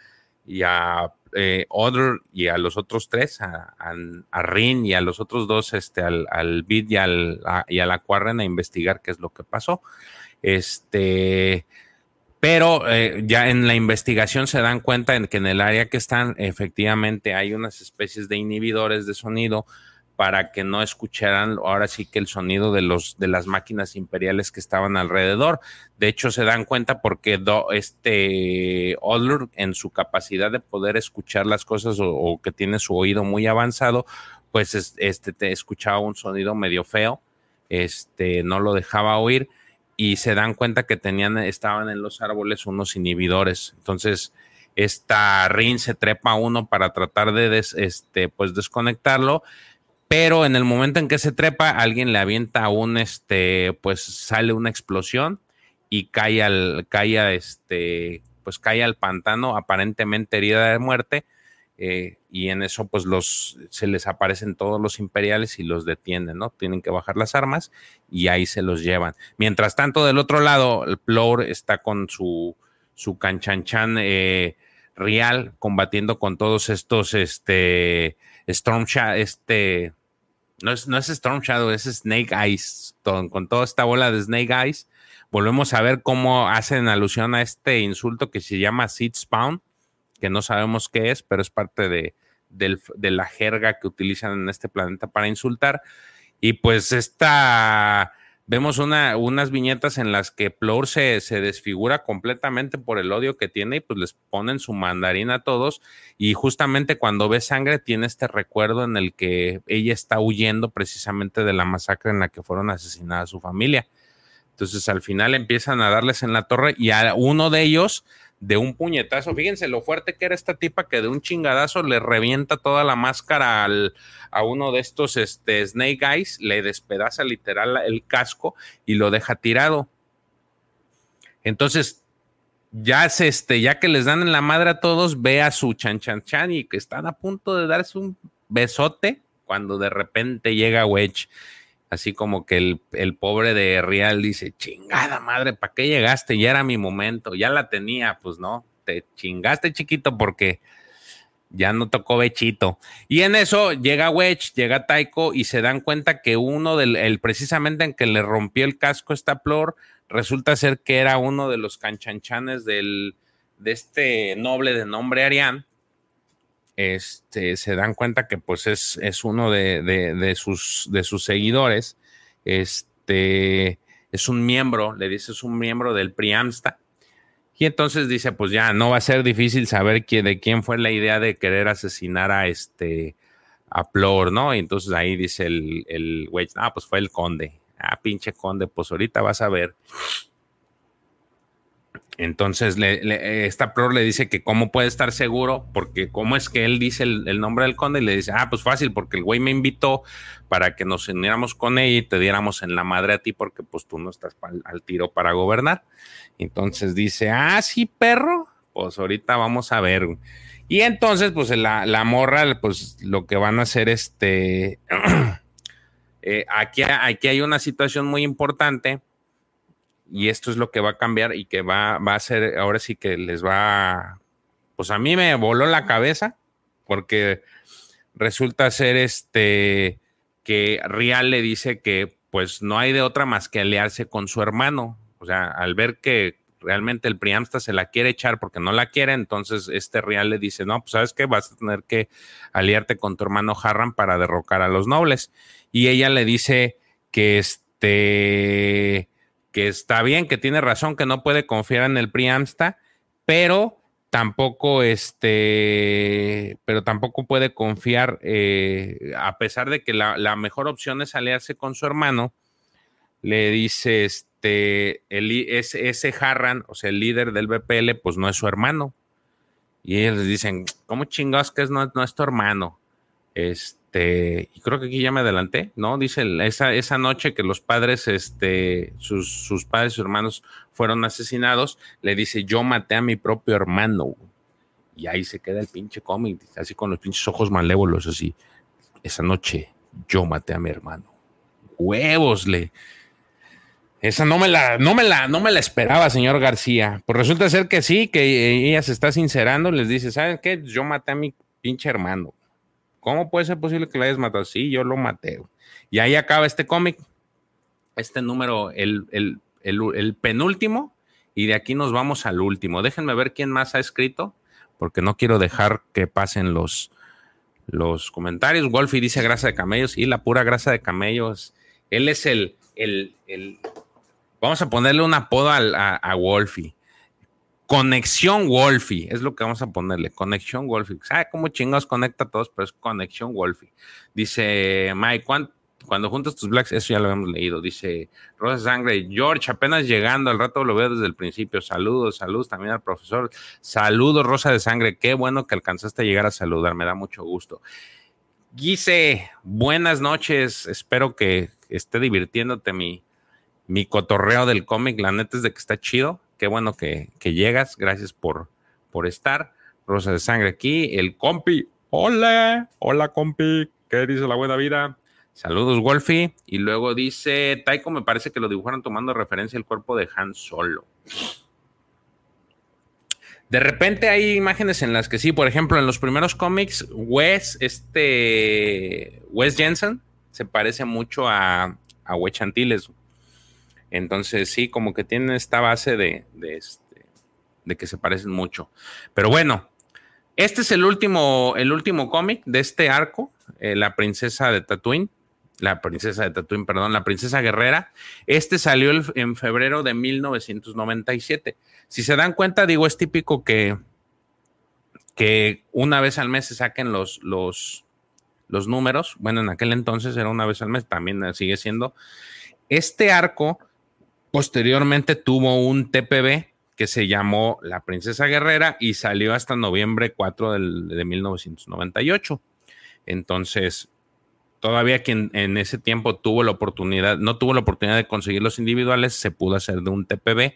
y a eh, Other y a los otros tres, a, a, Rin y a los otros dos, este, al, al Bid y, al, a, y a la Quarren a investigar qué es lo que pasó. Este, pero eh, ya en la investigación se dan cuenta en que en el área que están efectivamente hay unas especies de inhibidores de sonido para que no escucharan ahora sí que el sonido de los de las máquinas imperiales que estaban alrededor. De hecho se dan cuenta porque este Odlur en su capacidad de poder escuchar las cosas o, que tiene su oído muy avanzado, pues este te escuchaba un sonido medio feo, este no lo dejaba oír y se dan cuenta que tenían, estaban en los árboles unos inhibidores. Entonces, esta Rin se trepa a uno para tratar de este, pues desconectarlo, pero en el momento en que se trepa, alguien le avienta un, este, pues sale una explosión y cae al, cae este, pues cae al pantano, aparentemente herida de muerte. Eh, y en eso pues se les aparecen todos los imperiales y los detienen, ¿no? Tienen que bajar las armas y ahí se los llevan. Mientras tanto, del otro lado, el Plour está con su, su canchanchan eh, real combatiendo con todos estos, este, Storm Shadow, este, no es, no es Storm Shadow, es Snake Eyes, con toda esta bola de Snake Eyes. Volvemos a ver cómo hacen alusión a este insulto que se llama Seed Spawn que no sabemos qué es, pero es parte de, la jerga que utilizan en este planeta para insultar. Y pues esta, vemos una, unas viñetas en las que Plur se, se, desfigura completamente por el odio que tiene y pues les ponen su mandarina a todos. Y justamente cuando ve sangre tiene este recuerdo en el que ella está huyendo precisamente de la masacre en la que fueron asesinadas su familia. Entonces al final empiezan a darles en la torre y a uno de ellos de un puñetazo. Fíjense lo fuerte que era esta tipa que de un chingadazo le revienta toda la máscara al, a uno de estos este, Snake Eyes, le despedaza literal el casco y lo deja tirado. Entonces, ya, se, este, ya que les dan en la madre a todos, ve a su chan chan chan y que están a punto de darse un besote cuando de repente llega Wedge así como que el, pobre de Real dice, chingada madre, ¿para qué llegaste? Ya era mi momento, ya la tenía, pues no, te chingaste chiquito porque ya no tocó Bechito. Y en eso llega Wedge, llega Taiko y se dan cuenta que uno del, el, precisamente en que le rompió el casco esta Plor, resulta ser que era uno de los canchanchanes del, de este noble de nombre Arián este, se dan cuenta que pues es, es uno de, sus, de sus seguidores, este, es un miembro, le dice es un miembro del Priamsta, y entonces dice, pues ya no va a ser difícil saber quién, de quién fue la idea de querer asesinar a este, a Plor, ¿no? Y entonces ahí dice el, el ah, pues fue el conde, ah, pinche conde, pues ahorita vas a ver. Entonces, le, esta pro le dice que cómo puede estar seguro, porque cómo es que él dice el, nombre del conde y le dice, ah, pues fácil, porque el güey me invitó para que nos uniéramos con ella y te diéramos en la madre a ti, porque pues tú no estás al tiro para gobernar. Entonces dice, ah, sí, perro, pues ahorita vamos a ver. Y entonces, pues la, la morra, pues lo que van a hacer, este, *clears throat* eh, aquí, aquí hay una situación muy importante y esto es lo que va a cambiar y que va, va a ser, ahora sí que les va, pues a mí me voló la cabeza porque resulta ser este que Rial le dice que pues no hay de otra más que aliarse con su hermano, o sea, al ver que realmente el Priamsta se la quiere echar porque no la quiere, entonces este Rial le dice, no, pues sabes que vas a tener que aliarte con tu hermano Harran para derrocar a los nobles. Y ella le dice que este está bien, que tiene razón, que no puede confiar en el Priamsta, pero tampoco este, pero tampoco puede confiar, eh, a pesar de que la, mejor opción es aliarse con su hermano, le dice este, el, ese, ese Harran, o sea, el líder del BPL, pues no es su hermano. Y ellos dicen, ¿cómo chingados que es, no, no es tu hermano? Este, este, y creo que aquí ya me adelanté, ¿no? Dice esa, esa noche que los padres, este, sus, sus padres, sus hermanos fueron asesinados, le dice, yo maté a mi propio hermano. Y ahí se queda el pinche cómic, así con los pinches ojos malévolos, así. Esa noche yo maté a mi hermano. Huevos, le. Esa no me la, no me la, no me la esperaba, señor García. Pues resulta ser que sí, que ella se está sincerando, les dice, ¿saben qué? Yo maté a mi pinche hermano. ¿Cómo puede ser posible que lo hayas matado? Sí, yo lo maté. Y ahí acaba este cómic. Este número, el, el, penúltimo. Y de aquí nos vamos al último. Déjenme ver quién más ha escrito, porque no quiero dejar que pasen los, los comentarios. Wolfie dice grasa de camellos y la pura grasa de camellos. Él es el, el, el vamos a ponerle un apodo a, a Wolfie. Conexión Wolfie, es lo que vamos a ponerle. Conexión Wolfie. ¿Sabe cómo chingados conecta a todos? Pero es Conexión Wolfie. Dice Mike, cuando juntas tus blacks, eso ya lo hemos leído. Dice Rosa Sangre, George, apenas llegando, al rato lo veo desde el principio. Saludos, saludos también al profesor. Saludos, Rosa de Sangre. Qué bueno que alcanzaste a llegar a saludar, me da mucho gusto. Guise, buenas noches. Espero que esté divirtiéndote mi, mi cotorreo del cómic. La neta es de que está chido. Qué bueno que, llegas. Gracias por, por estar. Rosa de Sangre aquí. El compi. Hola, hola compi. ¿Qué dice la buena vida? Saludos, Wolfie. Y luego dice, Taiko me parece que lo dibujaron tomando referencia al cuerpo de Han Solo. De repente hay imágenes en las que sí, por ejemplo, en los primeros cómics, Wes, este, Wes Jensen se parece mucho a, a Wes Antilles. Entonces sí, como que tiene esta base de, de, este, de que se parecen mucho. Pero bueno, este es el último, el último cómic de este arco, eh, La princesa de Tatooine la princesa de Tatooine, perdón, la princesa guerrera. Este salió en febrero de 1997. Si se dan cuenta, digo, es típico que, que una vez al mes se saquen los, los, los números. Bueno, en aquel entonces era una vez al mes, también sigue siendo. Este arco posteriormente tuvo un TPB que se llamó La Princesa Guerrera y salió hasta noviembre 4 de 1998. Entonces, todavía quien en ese tiempo tuvo la oportunidad, no tuvo la oportunidad de conseguir los individuales, se pudo hacer de un TPB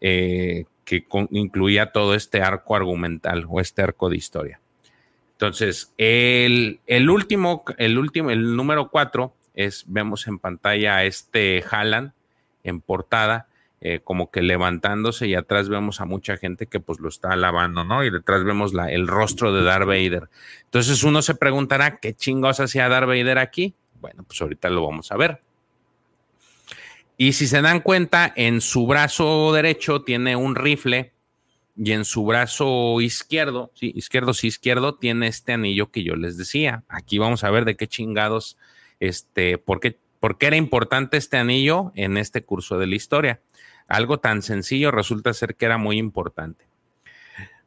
eh, que incluía todo este arco argumental o este arco de historia. Entonces, el, último, el último, el número cuatro es, vemos en pantalla a este Haaland en portada, eh, como que levantándose y atrás vemos a mucha gente que pues lo está alabando, ¿no? Y detrás vemos la, el rostro de Darth Vader. Entonces uno se preguntará, ¿qué chingos hacía Darth Vader aquí? Bueno, pues ahorita lo vamos a ver. Y si se dan cuenta, en su brazo derecho tiene un rifle y en su brazo izquierdo, sí, izquierdo, sí, izquierdo, tiene este anillo que yo les decía. Aquí vamos a ver de qué chingados, este, por qué, por qué era importante este anillo en este curso de la historia algo tan sencillo resulta ser que era muy importante.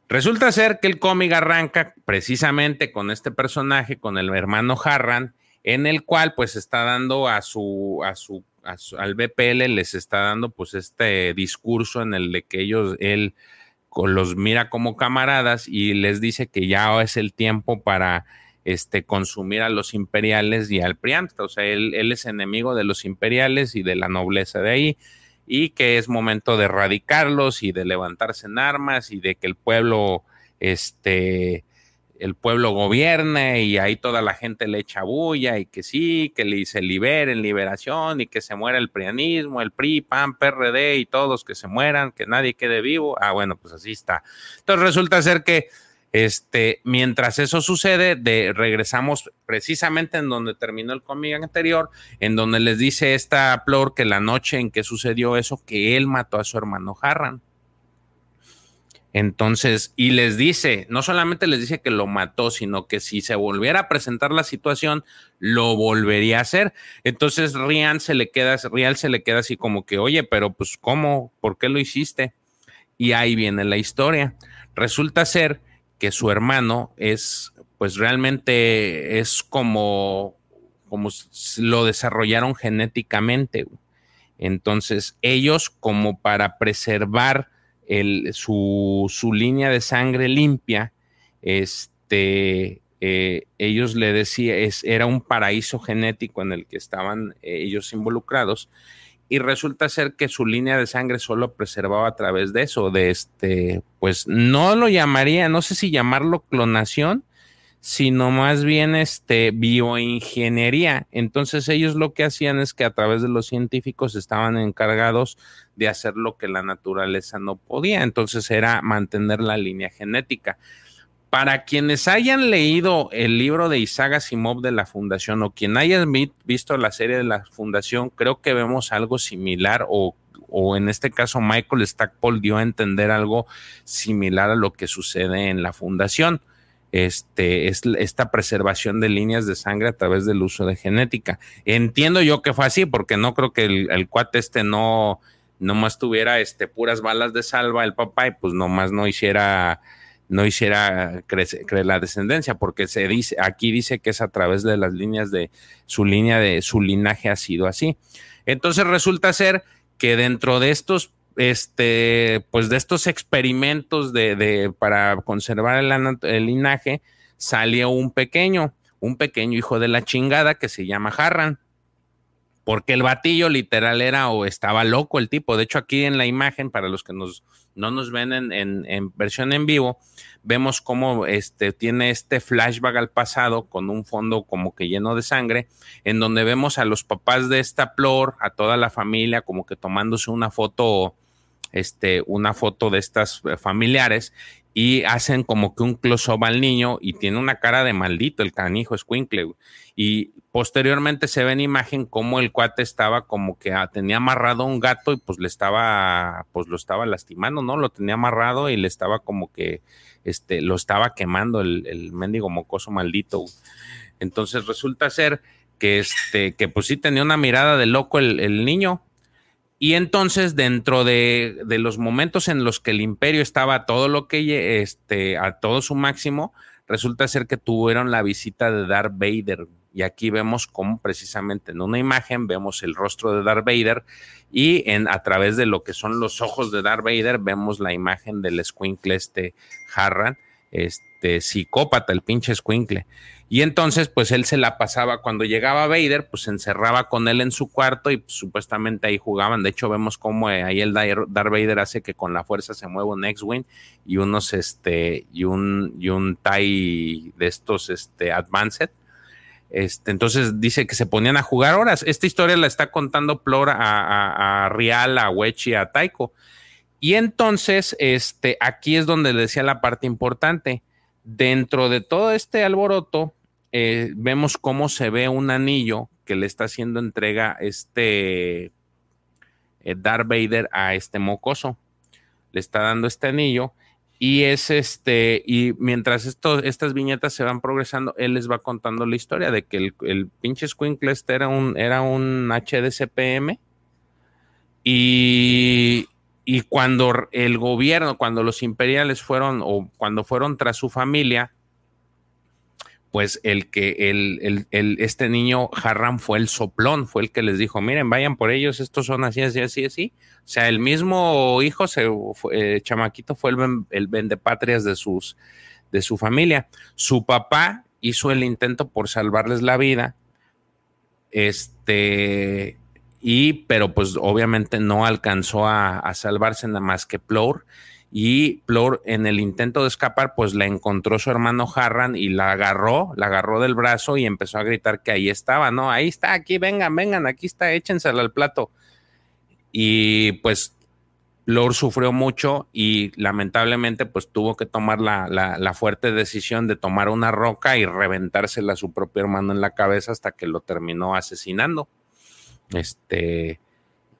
Resulta ser que el cómic arranca precisamente con este personaje, con el hermano Harran, en el cual pues está dando a su, a su, al BPL les está dando pues este discurso en el de que ellos, él los mira como camaradas y les dice que ya es el tiempo para este, consumir a los imperiales y al priamsta. O sea, él, él es enemigo de los imperiales y de la nobleza de ahí y que es momento de erradicarlos y de levantarse en armas y de que el pueblo, este, el pueblo gobierne y ahí toda la gente le echa bulla y que sí, que se liberen, liberación y que se muera el prianismo, el PRI, PAN, PRD y todos que se mueran, que nadie quede vivo. Ah, bueno, pues así está. Entonces resulta ser que este, mientras eso sucede, de, regresamos precisamente en donde terminó el cómic anterior, en donde les dice esta Plor que la noche en que sucedió eso, que él mató a su hermano Harran. Entonces, y les dice, no solamente les dice que lo mató, sino que si se volviera a presentar la situación, lo volvería a hacer. Entonces, Rian se le queda, Rial se le queda así como que, oye, pero pues, ¿cómo? ¿Por qué lo hiciste? Y ahí viene la historia. Resulta ser que su hermano es, pues realmente es como, como lo desarrollaron genéticamente. Entonces, ellos como para preservar el, su, su, línea de sangre limpia, este, eh, ellos le decían, es, era un paraíso genético en el que estaban eh, ellos involucrados y resulta ser que su línea de sangre solo preservaba a través de eso, de este, pues no lo llamaría, no sé si llamarlo clonación, sino más bien este bioingeniería. Entonces ellos lo que hacían es que a través de los científicos estaban encargados de hacer lo que la naturaleza no podía, entonces era mantener la línea genética para quienes hayan leído el libro de Isaac Asimov de la Fundación o quien haya visto la serie de la Fundación, creo que vemos algo similar o, en este caso Michael Stackpole dio a entender algo similar a lo que sucede en la Fundación. Este, es esta preservación de líneas de sangre a través del uso de genética. Entiendo yo que fue así, porque no creo que el, el cuate este no, nomás tuviera este, puras balas de salva el papá y pues nomás no hiciera no hiciera crecer, la descendencia, porque se dice, aquí dice que es a través de las líneas de su línea de su linaje ha sido así. Entonces resulta ser que dentro de estos, este, pues de estos experimentos de, para conservar el, el, linaje, salió un pequeño, un pequeño hijo de la chingada que se llama Harran porque el batillo literal era o estaba loco el tipo. De hecho, aquí en la imagen, para los que nos, no nos ven en, versión en vivo, vemos cómo este, tiene este flashback al pasado con un fondo como que lleno de sangre, en donde vemos a los papás de esta Plor, a toda la familia, como que tomándose una foto, este, una foto de estas eh, familiares, y hacen como que un close-up al niño y tiene una cara de maldito el canijo Squinkle. Y posteriormente se ve en imagen como el cuate estaba como que ah, tenía amarrado un gato y pues le estaba, pues lo estaba lastimando, ¿no? Lo tenía amarrado y le estaba como que, este, lo estaba quemando el, el mendigo mocoso maldito. Entonces resulta ser que este, que pues sí tenía una mirada de loco el, niño, y entonces, dentro de, los momentos en los que el imperio estaba todo lo que, este, a todo su máximo, resulta ser que tuvieron la visita de Darth Vader. Y aquí vemos cómo precisamente en una imagen vemos el rostro de Darth Vader y en, a través de lo que son los ojos de Darth Vader vemos la imagen del squinkle este Harran, este psicópata, el pinche squinkle. Y entonces, pues él se la pasaba, cuando llegaba Vader, pues se encerraba con él en su cuarto y pues, supuestamente ahí jugaban. De hecho, vemos cómo eh, ahí el Darth Vader hace que con la fuerza se mueva un X-Wing y unos, este, y un, y un TIE de estos, este, Advanced. Este, entonces dice que se ponían a jugar horas. Esta historia la está contando Plora a, Rial, a Wechi, a Taiko. Y entonces, este, aquí es donde le decía la parte importante. Dentro de todo este alboroto, eh, vemos cómo se ve un anillo que le está haciendo entrega este eh, Darth Vader a este mocoso. Le está dando este anillo y es este, y mientras estas viñetas se van progresando, él les va contando la historia de que el, pinche Squinkle este era un, era un HDCPM y, y cuando el gobierno, cuando los imperiales fueron o cuando fueron tras su familia, pues el que el, el, este niño Harram fue el soplón, fue el que les dijo, miren, vayan por ellos, estos son así, así, así, así. O sea, el mismo hijo, se, eh, chamaquito, fue el, el vendepatrias de, sus, de su familia. Su papá hizo el intento por salvarles la vida, este, y, pero pues obviamente no alcanzó a, a salvarse nada más que Plor y Plor en el intento de escapar pues la encontró su hermano Harran y la agarró, la agarró del brazo y empezó a gritar que ahí estaba, ¿no? Ahí está, aquí vengan, vengan, aquí está, échensela al plato. Y pues Plor sufrió mucho y lamentablemente pues tuvo que tomar la, la, fuerte decisión de tomar una roca y reventársela a su propio hermano en la cabeza hasta que lo terminó asesinando. Este,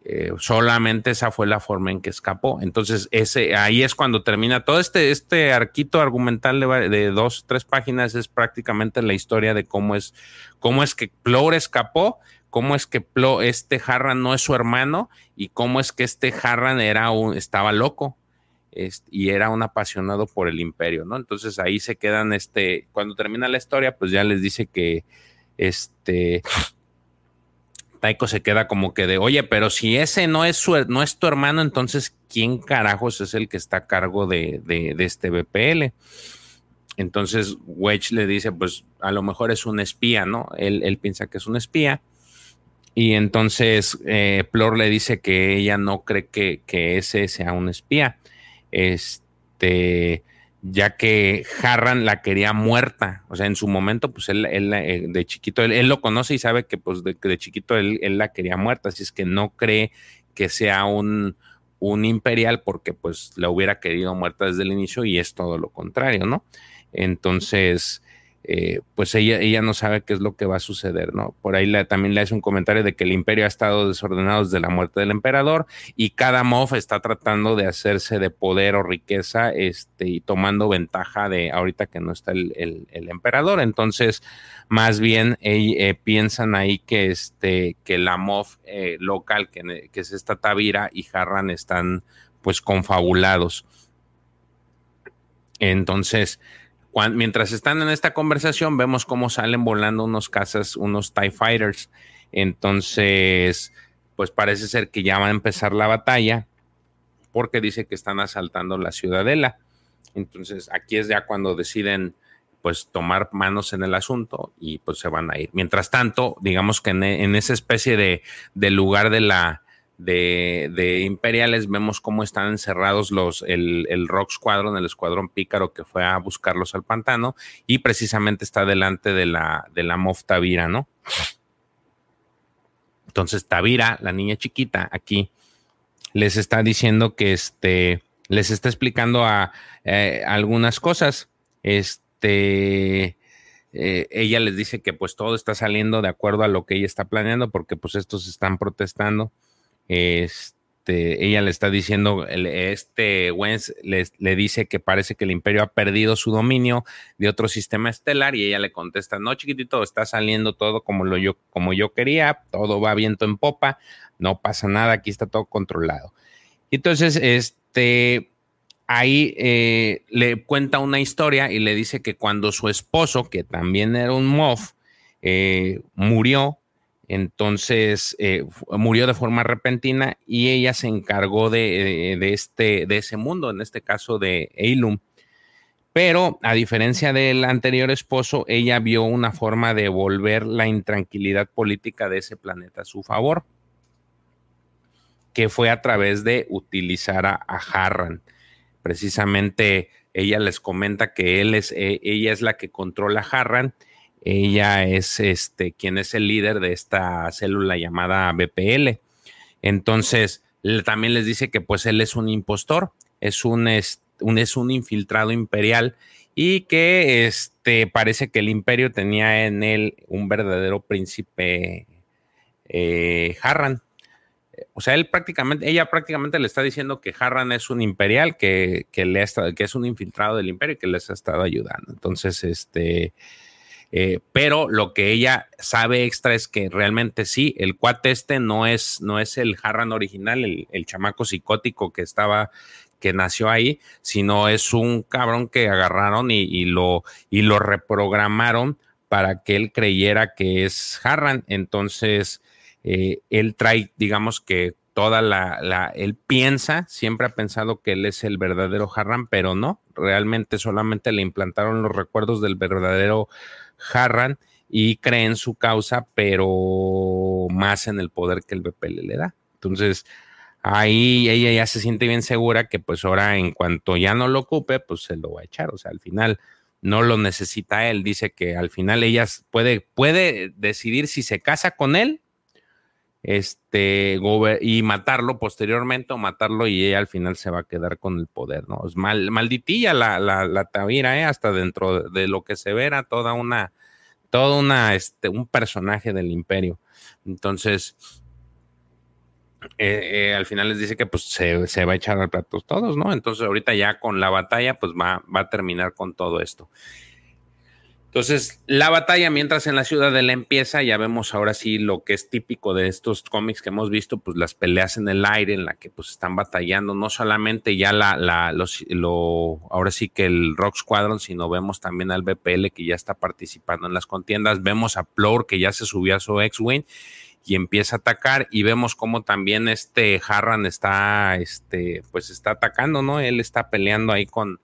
eh, solamente esa fue la forma en que escapó. Entonces, ese, ahí es cuando termina todo este, este arquito argumental de, dos, tres páginas, es prácticamente la historia de cómo es, cómo es que Plor escapó, cómo es que este Harran no es su hermano y cómo es que este Harran era un, estaba loco. y era un apasionado por el imperio, ¿no? Entonces ahí se quedan, este, cuando termina la historia, pues ya les dice que, este, Taiko se queda como que de, oye, pero si ese no es, su, no es tu hermano, entonces, ¿quién carajos es el que está a cargo de, este BPL? Entonces, Wedge le dice, pues a lo mejor es un espía, ¿no? Él, piensa que es un espía. Y entonces eh, Plor le dice que ella no cree que, que ese sea un espía. Este ya que Harran la quería muerta. O sea, en su momento, pues él, eh, de chiquito, él, lo conoce y sabe que pues de, de chiquito él, la quería muerta, así es que no cree que sea un, un imperial porque pues la hubiera querido muerta desde el inicio y es todo lo contrario, ¿no? Entonces, eh, pues ella, ella no sabe qué es lo que va a suceder, ¿no? Por ahí también le hace un comentario de que el imperio ha estado desordenado desde la muerte del emperador y cada MOF está tratando de hacerse de poder o riqueza este, y tomando ventaja de ahorita que no está el, emperador. Entonces, más bien eh, piensan ahí que, este, que la MOF eh, local, que, que es esta Tavira y Harran, están pues confabulados. Entonces, mientras están en esta conversación, vemos cómo salen volando unos cazas, unos TIE Fighters. Entonces, pues parece ser que ya va a empezar la batalla porque dice que están asaltando la ciudadela. Entonces, aquí es ya cuando deciden pues tomar manos en el asunto y pues se van a ir. Mientras tanto, digamos que en, esa especie de, de, lugar de la de, imperiales vemos cómo están encerrados los el, el, Rock Squadron, el escuadrón pícaro que fue a buscarlos al pantano y precisamente está delante de la de la Moff Tavira, ¿no? Entonces Tavira, la niña chiquita aquí les está diciendo que este les está explicando a, eh, algunas cosas. Este, eh, ella les dice que pues todo está saliendo de acuerdo a lo que ella está planeando porque pues estos están protestando. Este, ella le está diciendo, este Wens le dice que parece que el imperio ha perdido su dominio de otro sistema estelar y ella le contesta, no chiquitito, está saliendo todo como, lo yo, como yo quería, todo va viento en popa, no pasa nada, aquí está todo controlado. Entonces, este, ahí eh, le cuenta una historia y le dice que cuando su esposo, que también era un MOF, eh, murió, entonces eh, murió de forma repentina y ella se encargó de, este, de ese mundo, en este caso de Eilum. Pero a diferencia del anterior esposo, ella vio una forma de volver la intranquilidad política de ese planeta a su favor, que fue a través de utilizar a Harran precisamente ella les comenta que él es, eh, ella es la que controla Harran, ella es este, quien es el líder de esta célula llamada BPL. Entonces, también les dice que pues él es un impostor, es un, es un, es un infiltrado imperial y que este, parece que el imperio tenía en él un verdadero príncipe eh, Harran o sea, él prácticamente, ella prácticamente le está diciendo que Harran es un imperial, que, le que es un infiltrado del imperio y que les ha estado ayudando. Entonces, este, eh, pero lo que ella sabe extra es que realmente sí, el cuate este no es, no es el Harran original, el, chamaco psicótico que estaba, que nació ahí, sino es un cabrón que agarraron y, lo, y lo reprogramaron para que él creyera que es Harran. Entonces, eh, él trae, digamos que toda la, él piensa, siempre ha pensado que él es el verdadero Harran, pero no, realmente solamente le implantaron los recuerdos del verdadero Harran y cree en su causa, pero más en el poder que el BPL le da. Entonces, ahí ella ya se siente bien segura que pues ahora en cuanto ya no lo ocupe, pues se lo va a echar, o sea, al final no lo necesita él, dice que al final ella puede, puede decidir si se casa con él este, y matarlo posteriormente o matarlo y ella al final se va a quedar con el poder, ¿no? Es mal, malditilla la, la, la Tavira, ¿eh? Hasta dentro de lo que se verá toda una, toda una, este, un personaje del imperio. Entonces, eh, eh, al final les dice que pues se, se, va a echar al plato todos, ¿no? Entonces ahorita ya con la batalla pues va, va a terminar con todo esto. Entonces, la batalla mientras en la ciudad de la empieza, ya vemos ahora sí lo que es típico de estos cómics que hemos visto, pues las peleas en el aire en la que pues están batallando, no solamente ya la, la los, lo, ahora sí que el Rock Squadron, sino vemos también al BPL que ya está participando en las contiendas, vemos a Plour que ya se subió a su X-Wing y empieza a atacar y vemos cómo también este Harran está, este, pues está atacando, ¿no? Él está peleando ahí con,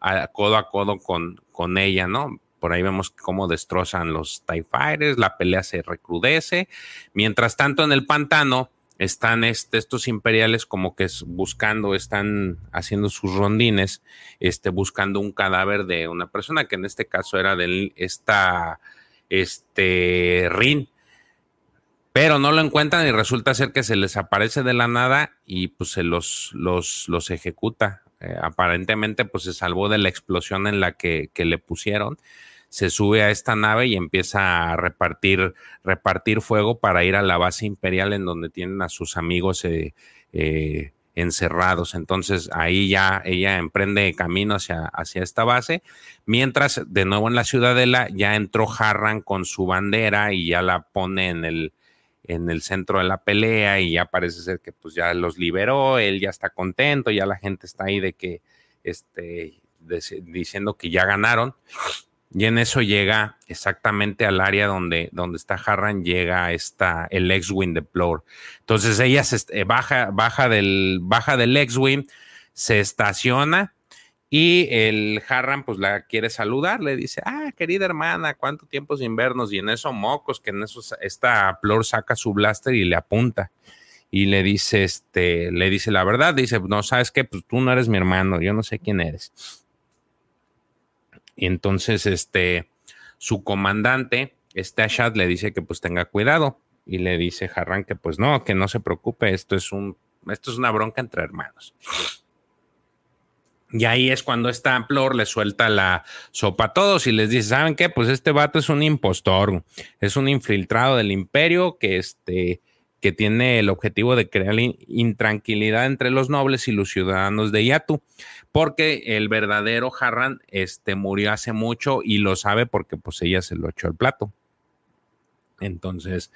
a, codo a codo con, con ella, ¿no? Por ahí vemos cómo destrozan los TIE Fighters, la pelea se recrudece. Mientras tanto, en el pantano están este, estos imperiales como que buscando, están haciendo sus rondines, este, buscando un cadáver de una persona que en este caso era de esta, este, Rin. Pero no lo encuentran y resulta ser que se les aparece de la nada y pues se los, los, los ejecuta. Eh, aparentemente pues se salvó de la explosión en la que, que le pusieron se sube a esta nave y empieza a repartir, repartir fuego para ir a la base imperial en donde tienen a sus amigos eh, eh, encerrados. Entonces ahí ya ella emprende camino hacia, hacia esta base, mientras de nuevo en la ciudadela ya entró Harran con su bandera y ya la pone en el, en el centro de la pelea y ya parece ser que pues ya los liberó, él ya está contento, ya la gente está ahí de que este diciendo que ya ganaron. Y en eso llega exactamente al área donde, donde está Harran, llega esta, el X-Wing de Plor. Entonces ella eh, baja, baja, del, baja del X-Wing, se estaciona y el Harran pues la quiere saludar, le dice, ah, querida hermana, ¿cuánto tiempo sin vernos? Y en eso mocos, que en eso esta Plor saca su blaster y le apunta. Y le dice, este, le dice la verdad, dice, no, ¿sabes qué? Pues tú no eres mi hermano, yo no sé quién eres. Y entonces, este, su comandante, este Ashad, le dice que pues tenga cuidado. Y le dice Harran que pues no, que no se preocupe, esto es un, esto es una bronca entre hermanos. Y ahí es cuando esta Plor le suelta la sopa a todos y les dice, ¿saben qué? Pues este vato es un impostor, es un infiltrado del imperio que este, que tiene el objetivo de crear intranquilidad entre los nobles y los ciudadanos de Yatu, porque el verdadero Harran este, murió hace mucho y lo sabe porque pues ella se lo echó al plato. Entonces,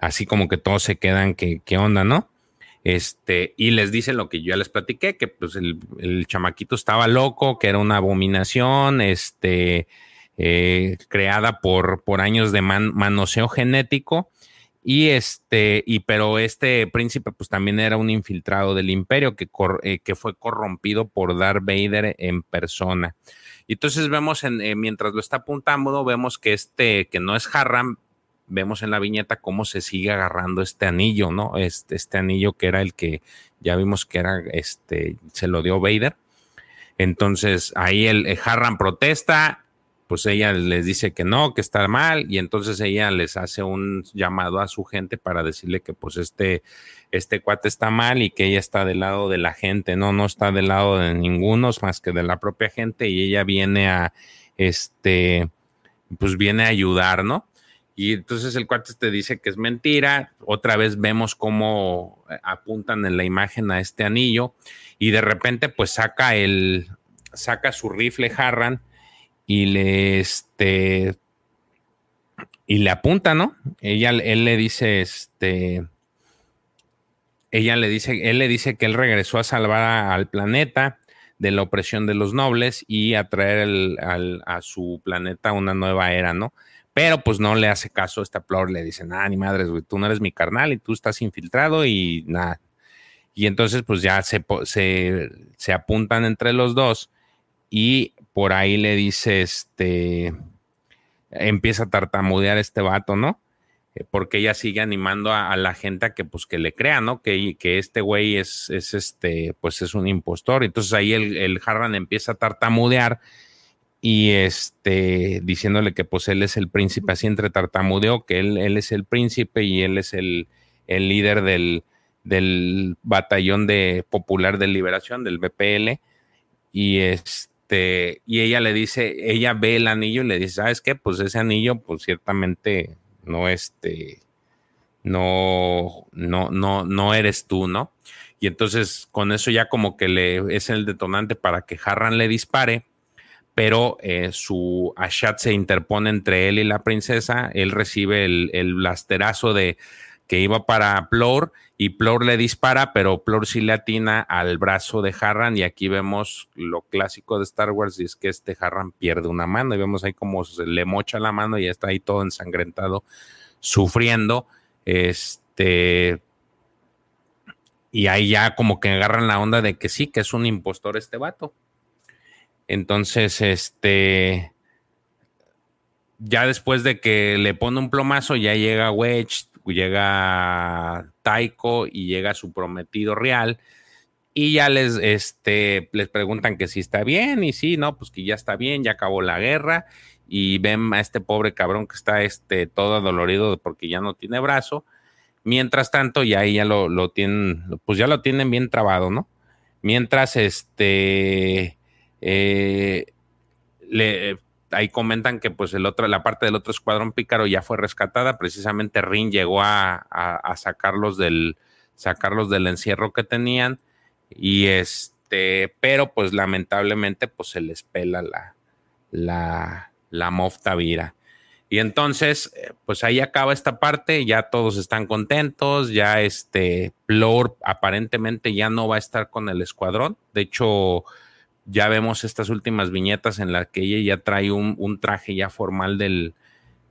así como que todos se quedan, ¿qué, qué onda, no? Este, y les dice lo que yo ya les platiqué, que pues el, chamaquito estaba loco, que era una abominación, este, eh, creada por, por años de manoseo genético y este, y pero este príncipe, pues también era un infiltrado del imperio que, eh, que fue corrompido por Darth Vader en persona. Y entonces vemos, en, eh, mientras lo está apuntando, vemos que este, que no es Harram, vemos en la viñeta cómo se sigue agarrando este anillo, ¿no? Este, este anillo que era el que ya vimos que era, este, se lo dio Vader. Entonces ahí el, el Harram protesta, pues ella les dice que no, que está mal, y entonces ella les hace un llamado a su gente para decirle que pues este, este cuate está mal y que ella está del lado de la gente, no, no está del lado de ninguno más que de la propia gente, y ella viene a, este, pues viene a ayudar, ¿no? Y entonces el cuate te dice que es mentira. Otra vez vemos cómo apuntan en la imagen a este anillo y de repente pues saca el, saca su rifle Harran y le este y le apunta, ¿no? Ella, él le dice, este, ella le dice, él le dice que él regresó a salvar al planeta de la opresión de los nobles y a traer a su planeta una nueva era, ¿no? Pero pues no le hace caso a esta Plor, le dice, nada, ni madres, güey, tú no eres mi carnal y tú estás infiltrado y nada. Y entonces pues ya se, se, se apuntan entre los dos y por ahí le dice, este, empieza a tartamudear este vato, ¿no? Eh, porque ella sigue animando a, la gente a que pues que le crea, ¿no? Que, que este güey es, es, este, pues es un impostor. Entonces ahí el, el Harran empieza a tartamudear y este, diciéndole que pues él es el príncipe, así entre tartamudeo, que él, él es el príncipe y él es el, el líder del, del batallón de popular de liberación, del BPL. Y este este, y ella le dice, ella ve el anillo y le dice, ¿sabes qué? Pues ese anillo, pues ciertamente no, este, no, no, no, no eres tú, ¿no? Y entonces con eso ya como que le es el detonante para que Harran le dispare, pero eh, su Ashat se interpone entre él y la princesa, él recibe el, el blasterazo de que iba para Plor y Plor le dispara, pero Plor sí le atina al brazo de Harran y aquí vemos lo clásico de Star Wars es que este Harran pierde una mano y vemos ahí como se le mocha la mano y está ahí todo ensangrentado, sufriendo, este, y ahí ya como que agarran la onda de que sí, que es un impostor este vato. Entonces, este, ya después de que le pone un plomazo, ya llega Wedge, llega Taiko y llega su prometido real y ya les, este, les preguntan que si está bien y sí, no, pues que ya está bien, ya acabó la guerra y ven a este pobre cabrón que está este, todo dolorido porque ya no tiene brazo. Mientras tanto, ya ahí ya lo, lo tienen, pues ya lo tienen bien trabado, ¿no? Mientras este eh, le ahí comentan que pues el la parte del otro escuadrón pícaro ya fue rescatada. Precisamente Rin llegó a, sacarlos del sacarlos del encierro que tenían. Y este, pero pues lamentablemente, pues se les pela la, la, la mofta vira. Y entonces, pues ahí acaba esta parte, ya todos están contentos, ya este Plor aparentemente ya no va a estar con el escuadrón. De hecho, ya vemos estas últimas viñetas en las que ella ya trae un, traje ya formal del,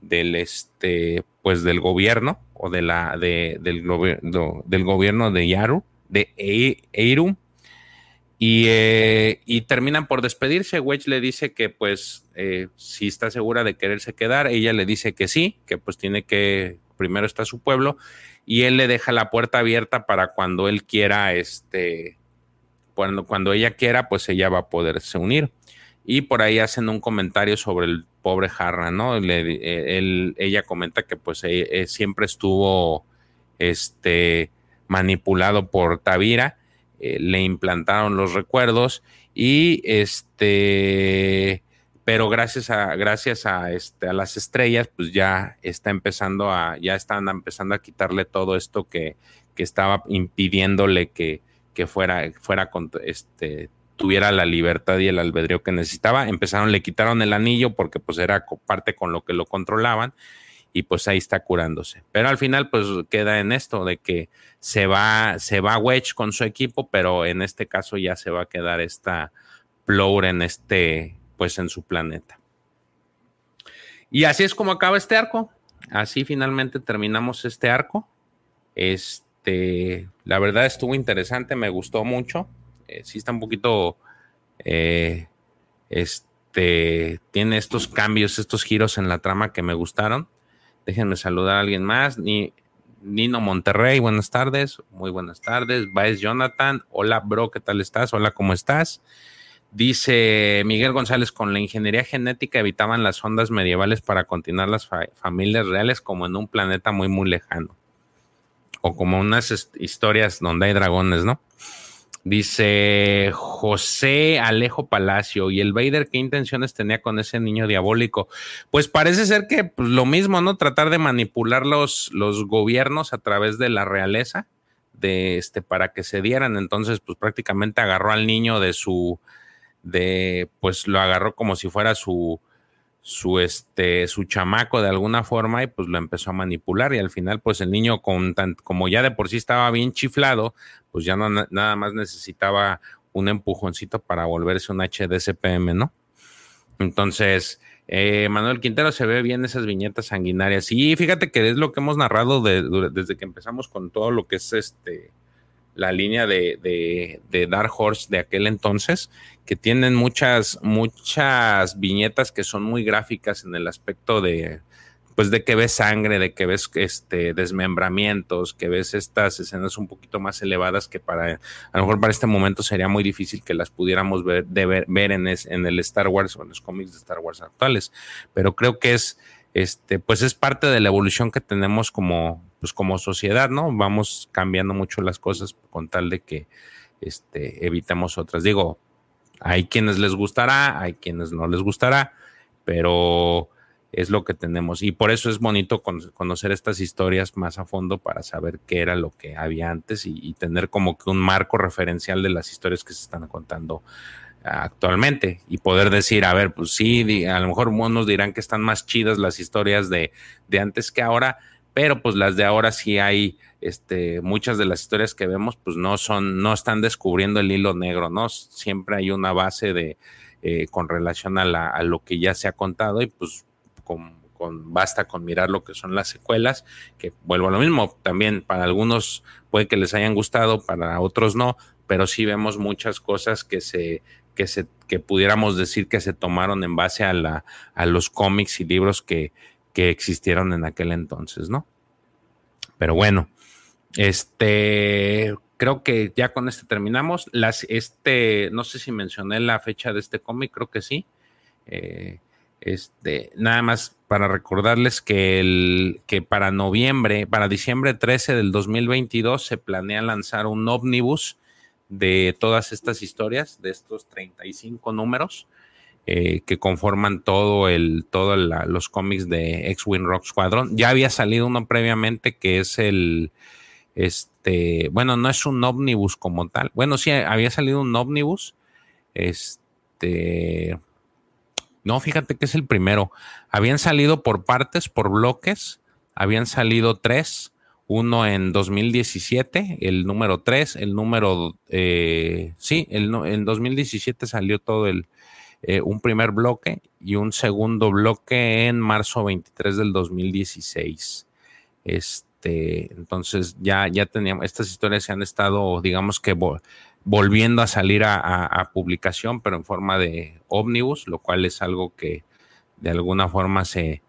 del, este, pues del gobierno o de la, de, del, del gobierno de Yaru, de Eiru. Y, eh, y, terminan por despedirse. Wedge le dice que pues eh, si está segura de quererse quedar, ella le dice que sí, que pues tiene que, primero está su pueblo, y él le deja la puerta abierta para cuando él quiera, este, cuando, cuando ella quiera, pues ella va a poderse unir. Y por ahí hacen un comentario sobre el pobre Jarra, ¿no? Él, ella comenta que pues e, e, siempre estuvo este, manipulado por Tavira, eh, le implantaron los recuerdos y este pero gracias a gracias a este a las estrellas pues ya está empezando a ya están empezando a quitarle todo esto que, que estaba impidiéndole que, que fuera fuera este tuviera la libertad y el albedrío que necesitaba empezaron le quitaron el anillo porque pues era parte con lo que lo controlaban y pues ahí está curándose pero al final pues queda en esto de que se va se va Wedge con su equipo pero en este caso ya se va a quedar esta Plour en este pues en su planeta. Y así es como acaba este arco. Así finalmente terminamos este arco. Este, la verdad estuvo interesante, me gustó mucho. Eh, sí está un poquito, eh, este, tiene estos cambios, estos giros en la trama que me gustaron. Déjenme saludar a alguien más. Ni, Nino Monterrey, buenas tardes. Muy buenas tardes. Baez Jonathan, hola bro, ¿qué tal estás? Hola, ¿cómo estás? Dice Miguel González, con la ingeniería genética evitaban las ondas medievales para continuar las familias reales como en un planeta muy, muy lejano. O como unas historias donde hay dragones, ¿no? Dice José Alejo Palacio, ¿y el Vader qué intenciones tenía con ese niño diabólico? Pues parece ser que pues, lo mismo, ¿no? Tratar de manipular los, los gobiernos a través de la realeza, de este, para que se dieran. Entonces, pues prácticamente agarró al niño de su, de, pues lo agarró como si fuera su, su, este, su chamaco de alguna forma y pues lo empezó a manipular y al final pues el niño como ya de por sí estaba bien chiflado, pues ya nada más necesitaba un empujoncito para volverse un HDSPM, ¿no? Entonces, eh, Manuel Quintero se ve bien esas viñetas sanguinarias y fíjate que es lo que hemos narrado desde que empezamos con todo lo que es este la línea de, de, Dark Horse de aquel entonces, que tienen muchas, muchas viñetas que son muy gráficas en el aspecto de, pues de que ves sangre, de que ves este desmembramientos, que ves estas escenas un poquito más elevadas que para, a lo mejor para este momento sería muy difícil que las pudiéramos ver, de ver, en, en el Star Wars o en los cómics de Star Wars actuales. Pero creo que es, este, pues es parte de la evolución que tenemos como, pues como sociedad, ¿no? Vamos cambiando mucho las cosas con tal de que este, evitemos otras. Digo, hay quienes les gustará, hay quienes no les gustará, pero es lo que tenemos. Y por eso es bonito conocer estas historias más a fondo para saber qué era lo que había antes y, tener como que un marco referencial de las historias que se están contando actualmente y poder decir, a ver, pues sí, a lo mejor unos dirán que están más chidas las historias de, de antes que ahora, pero pues las de ahora sí hay, este, muchas de las historias que vemos, pues no son, no están descubriendo el hilo negro, ¿no? Siempre hay una base de, eh, con relación a, la, a, lo que ya se ha contado y pues con, con, basta con mirar lo que son las secuelas, que vuelvo a lo mismo, también para algunos puede que les hayan gustado, para otros no, pero sí vemos muchas cosas que se, que se, que pudiéramos decir que se tomaron en base a la, a los cómics y libros que, que existieron en aquel entonces, ¿no? Pero bueno, este, creo que ya con este terminamos. Las, este, no sé si mencioné la fecha de este cómic, creo que sí. Eh, este, nada más para recordarles que, el, que para noviembre, para diciembre 13 del 2022 se planea lanzar un ómnibus de todas estas historias, de estos 35 números. Eh, que conforman todo el, todos los cómics de X-Wing Rock Squadron. Ya había salido uno previamente que es el, este, bueno, no es un ómnibus como tal. Bueno, sí, había salido un ómnibus. Este, no, fíjate que es el primero. Habían salido por partes, por bloques. Habían salido tres. uno en 2017, el número 3, el número, eh, sí, el, en 2017 salió todo el, eh, un primer bloque y un segundo bloque en marzo 23 del 2016. Este, entonces ya, ya teníamos, estas historias se han estado, digamos que volviendo a salir a, publicación, pero en forma de ómnibus, lo cual es algo que de alguna forma se,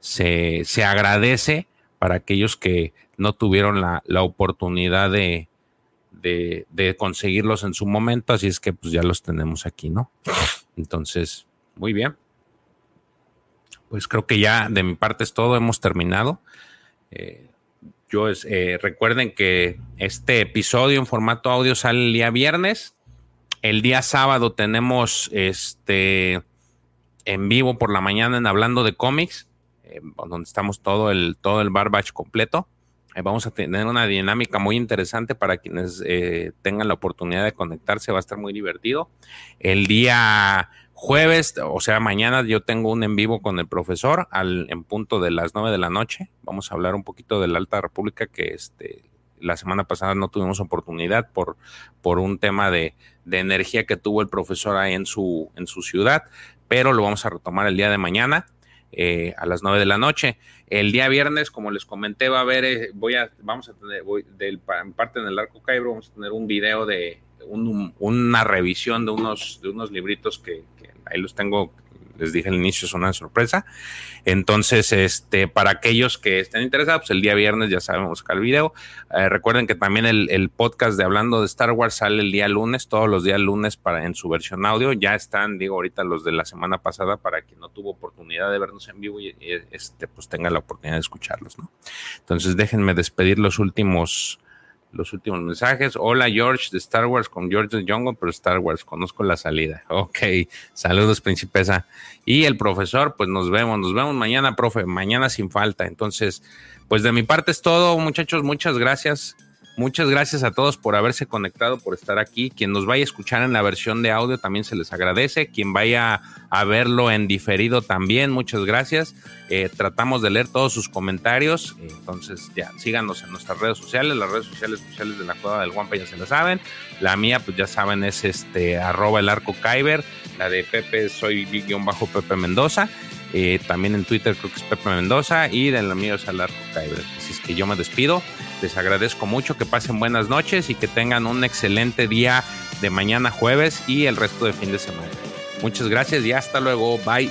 se, se agradece para aquellos que no tuvieron la, oportunidad de, de, conseguirlos en su momento, así es que pues ya los tenemos aquí, ¿no? Entonces, muy bien. Pues creo que ya de mi parte es todo, hemos terminado. Eh, yo eh, recuerden que este episodio en formato audio sale el día viernes. El día sábado tenemos este en vivo por la mañana en Hablando de cómics, eh, donde estamos todo el, todo el barbage completo. Vamos a tener una dinámica muy interesante para quienes eh, tengan la oportunidad de conectarse, va a estar muy divertido. El día jueves, o sea, mañana yo tengo un en vivo con el profesor al, en punto de las nueve de la noche. Vamos a hablar un poquito de la Alta República que este, la semana pasada no tuvimos oportunidad por, por un tema de, energía que tuvo el profesor ahí en su, en su ciudad, pero lo vamos a retomar el día de mañana. Eh, a las nueve de la noche. El día viernes, como les comenté, va a haber, eh, voy a, vamos a tener, voy, del, en parte en el Arco Caibro, vamos a tener un video de una revisión de unos, de unos libritos que, ahí los tengo, les dije al inicio, es una sorpresa. Entonces, este, para aquellos que estén interesados, pues el día viernes ya sabemos sacar el video. Eh, recuerden que también el, podcast de Hablando de Star Wars sale el día lunes, todos los días lunes para, en su versión audio. Ya están, digo, ahorita los de la semana pasada para quien no tuvo oportunidad de vernos en vivo y este, pues tenga la oportunidad de escucharlos, ¿no? Entonces, déjenme despedir los últimos los últimos mensajes. Hola George de Star Wars con George Jungle, pero Star Wars, conozco la salida. *laughs* Ok, saludos principesa. Y el profesor, pues nos vemos, nos vemos mañana, profe, mañana sin falta. Entonces, pues de mi parte es todo, muchachos, muchas gracias. Muchas gracias a todos por haberse conectado, por estar aquí. Quien nos vaya a escuchar en la versión de audio también se les agradece. Quien vaya a verlo en diferido también, muchas gracias. Eh, tratamos de leer todos sus comentarios. entonces, ya síganos en nuestras redes sociales. Las redes sociales sociales de la Cueva del Guampa ya se lo saben. La mía, pues ya saben, es este arroba el arco Kyber. La de Pepe, soy bajo Pepe Mendoza. Eh, también en Twitter creo que es Pepe Mendoza y de la mía es el arco Kyber. Así es que yo me despido. Les agradezco mucho que pasen buenas noches y que tengan un excelente día de mañana jueves y el resto de fin de semana. Muchas gracias y hasta luego. Bye.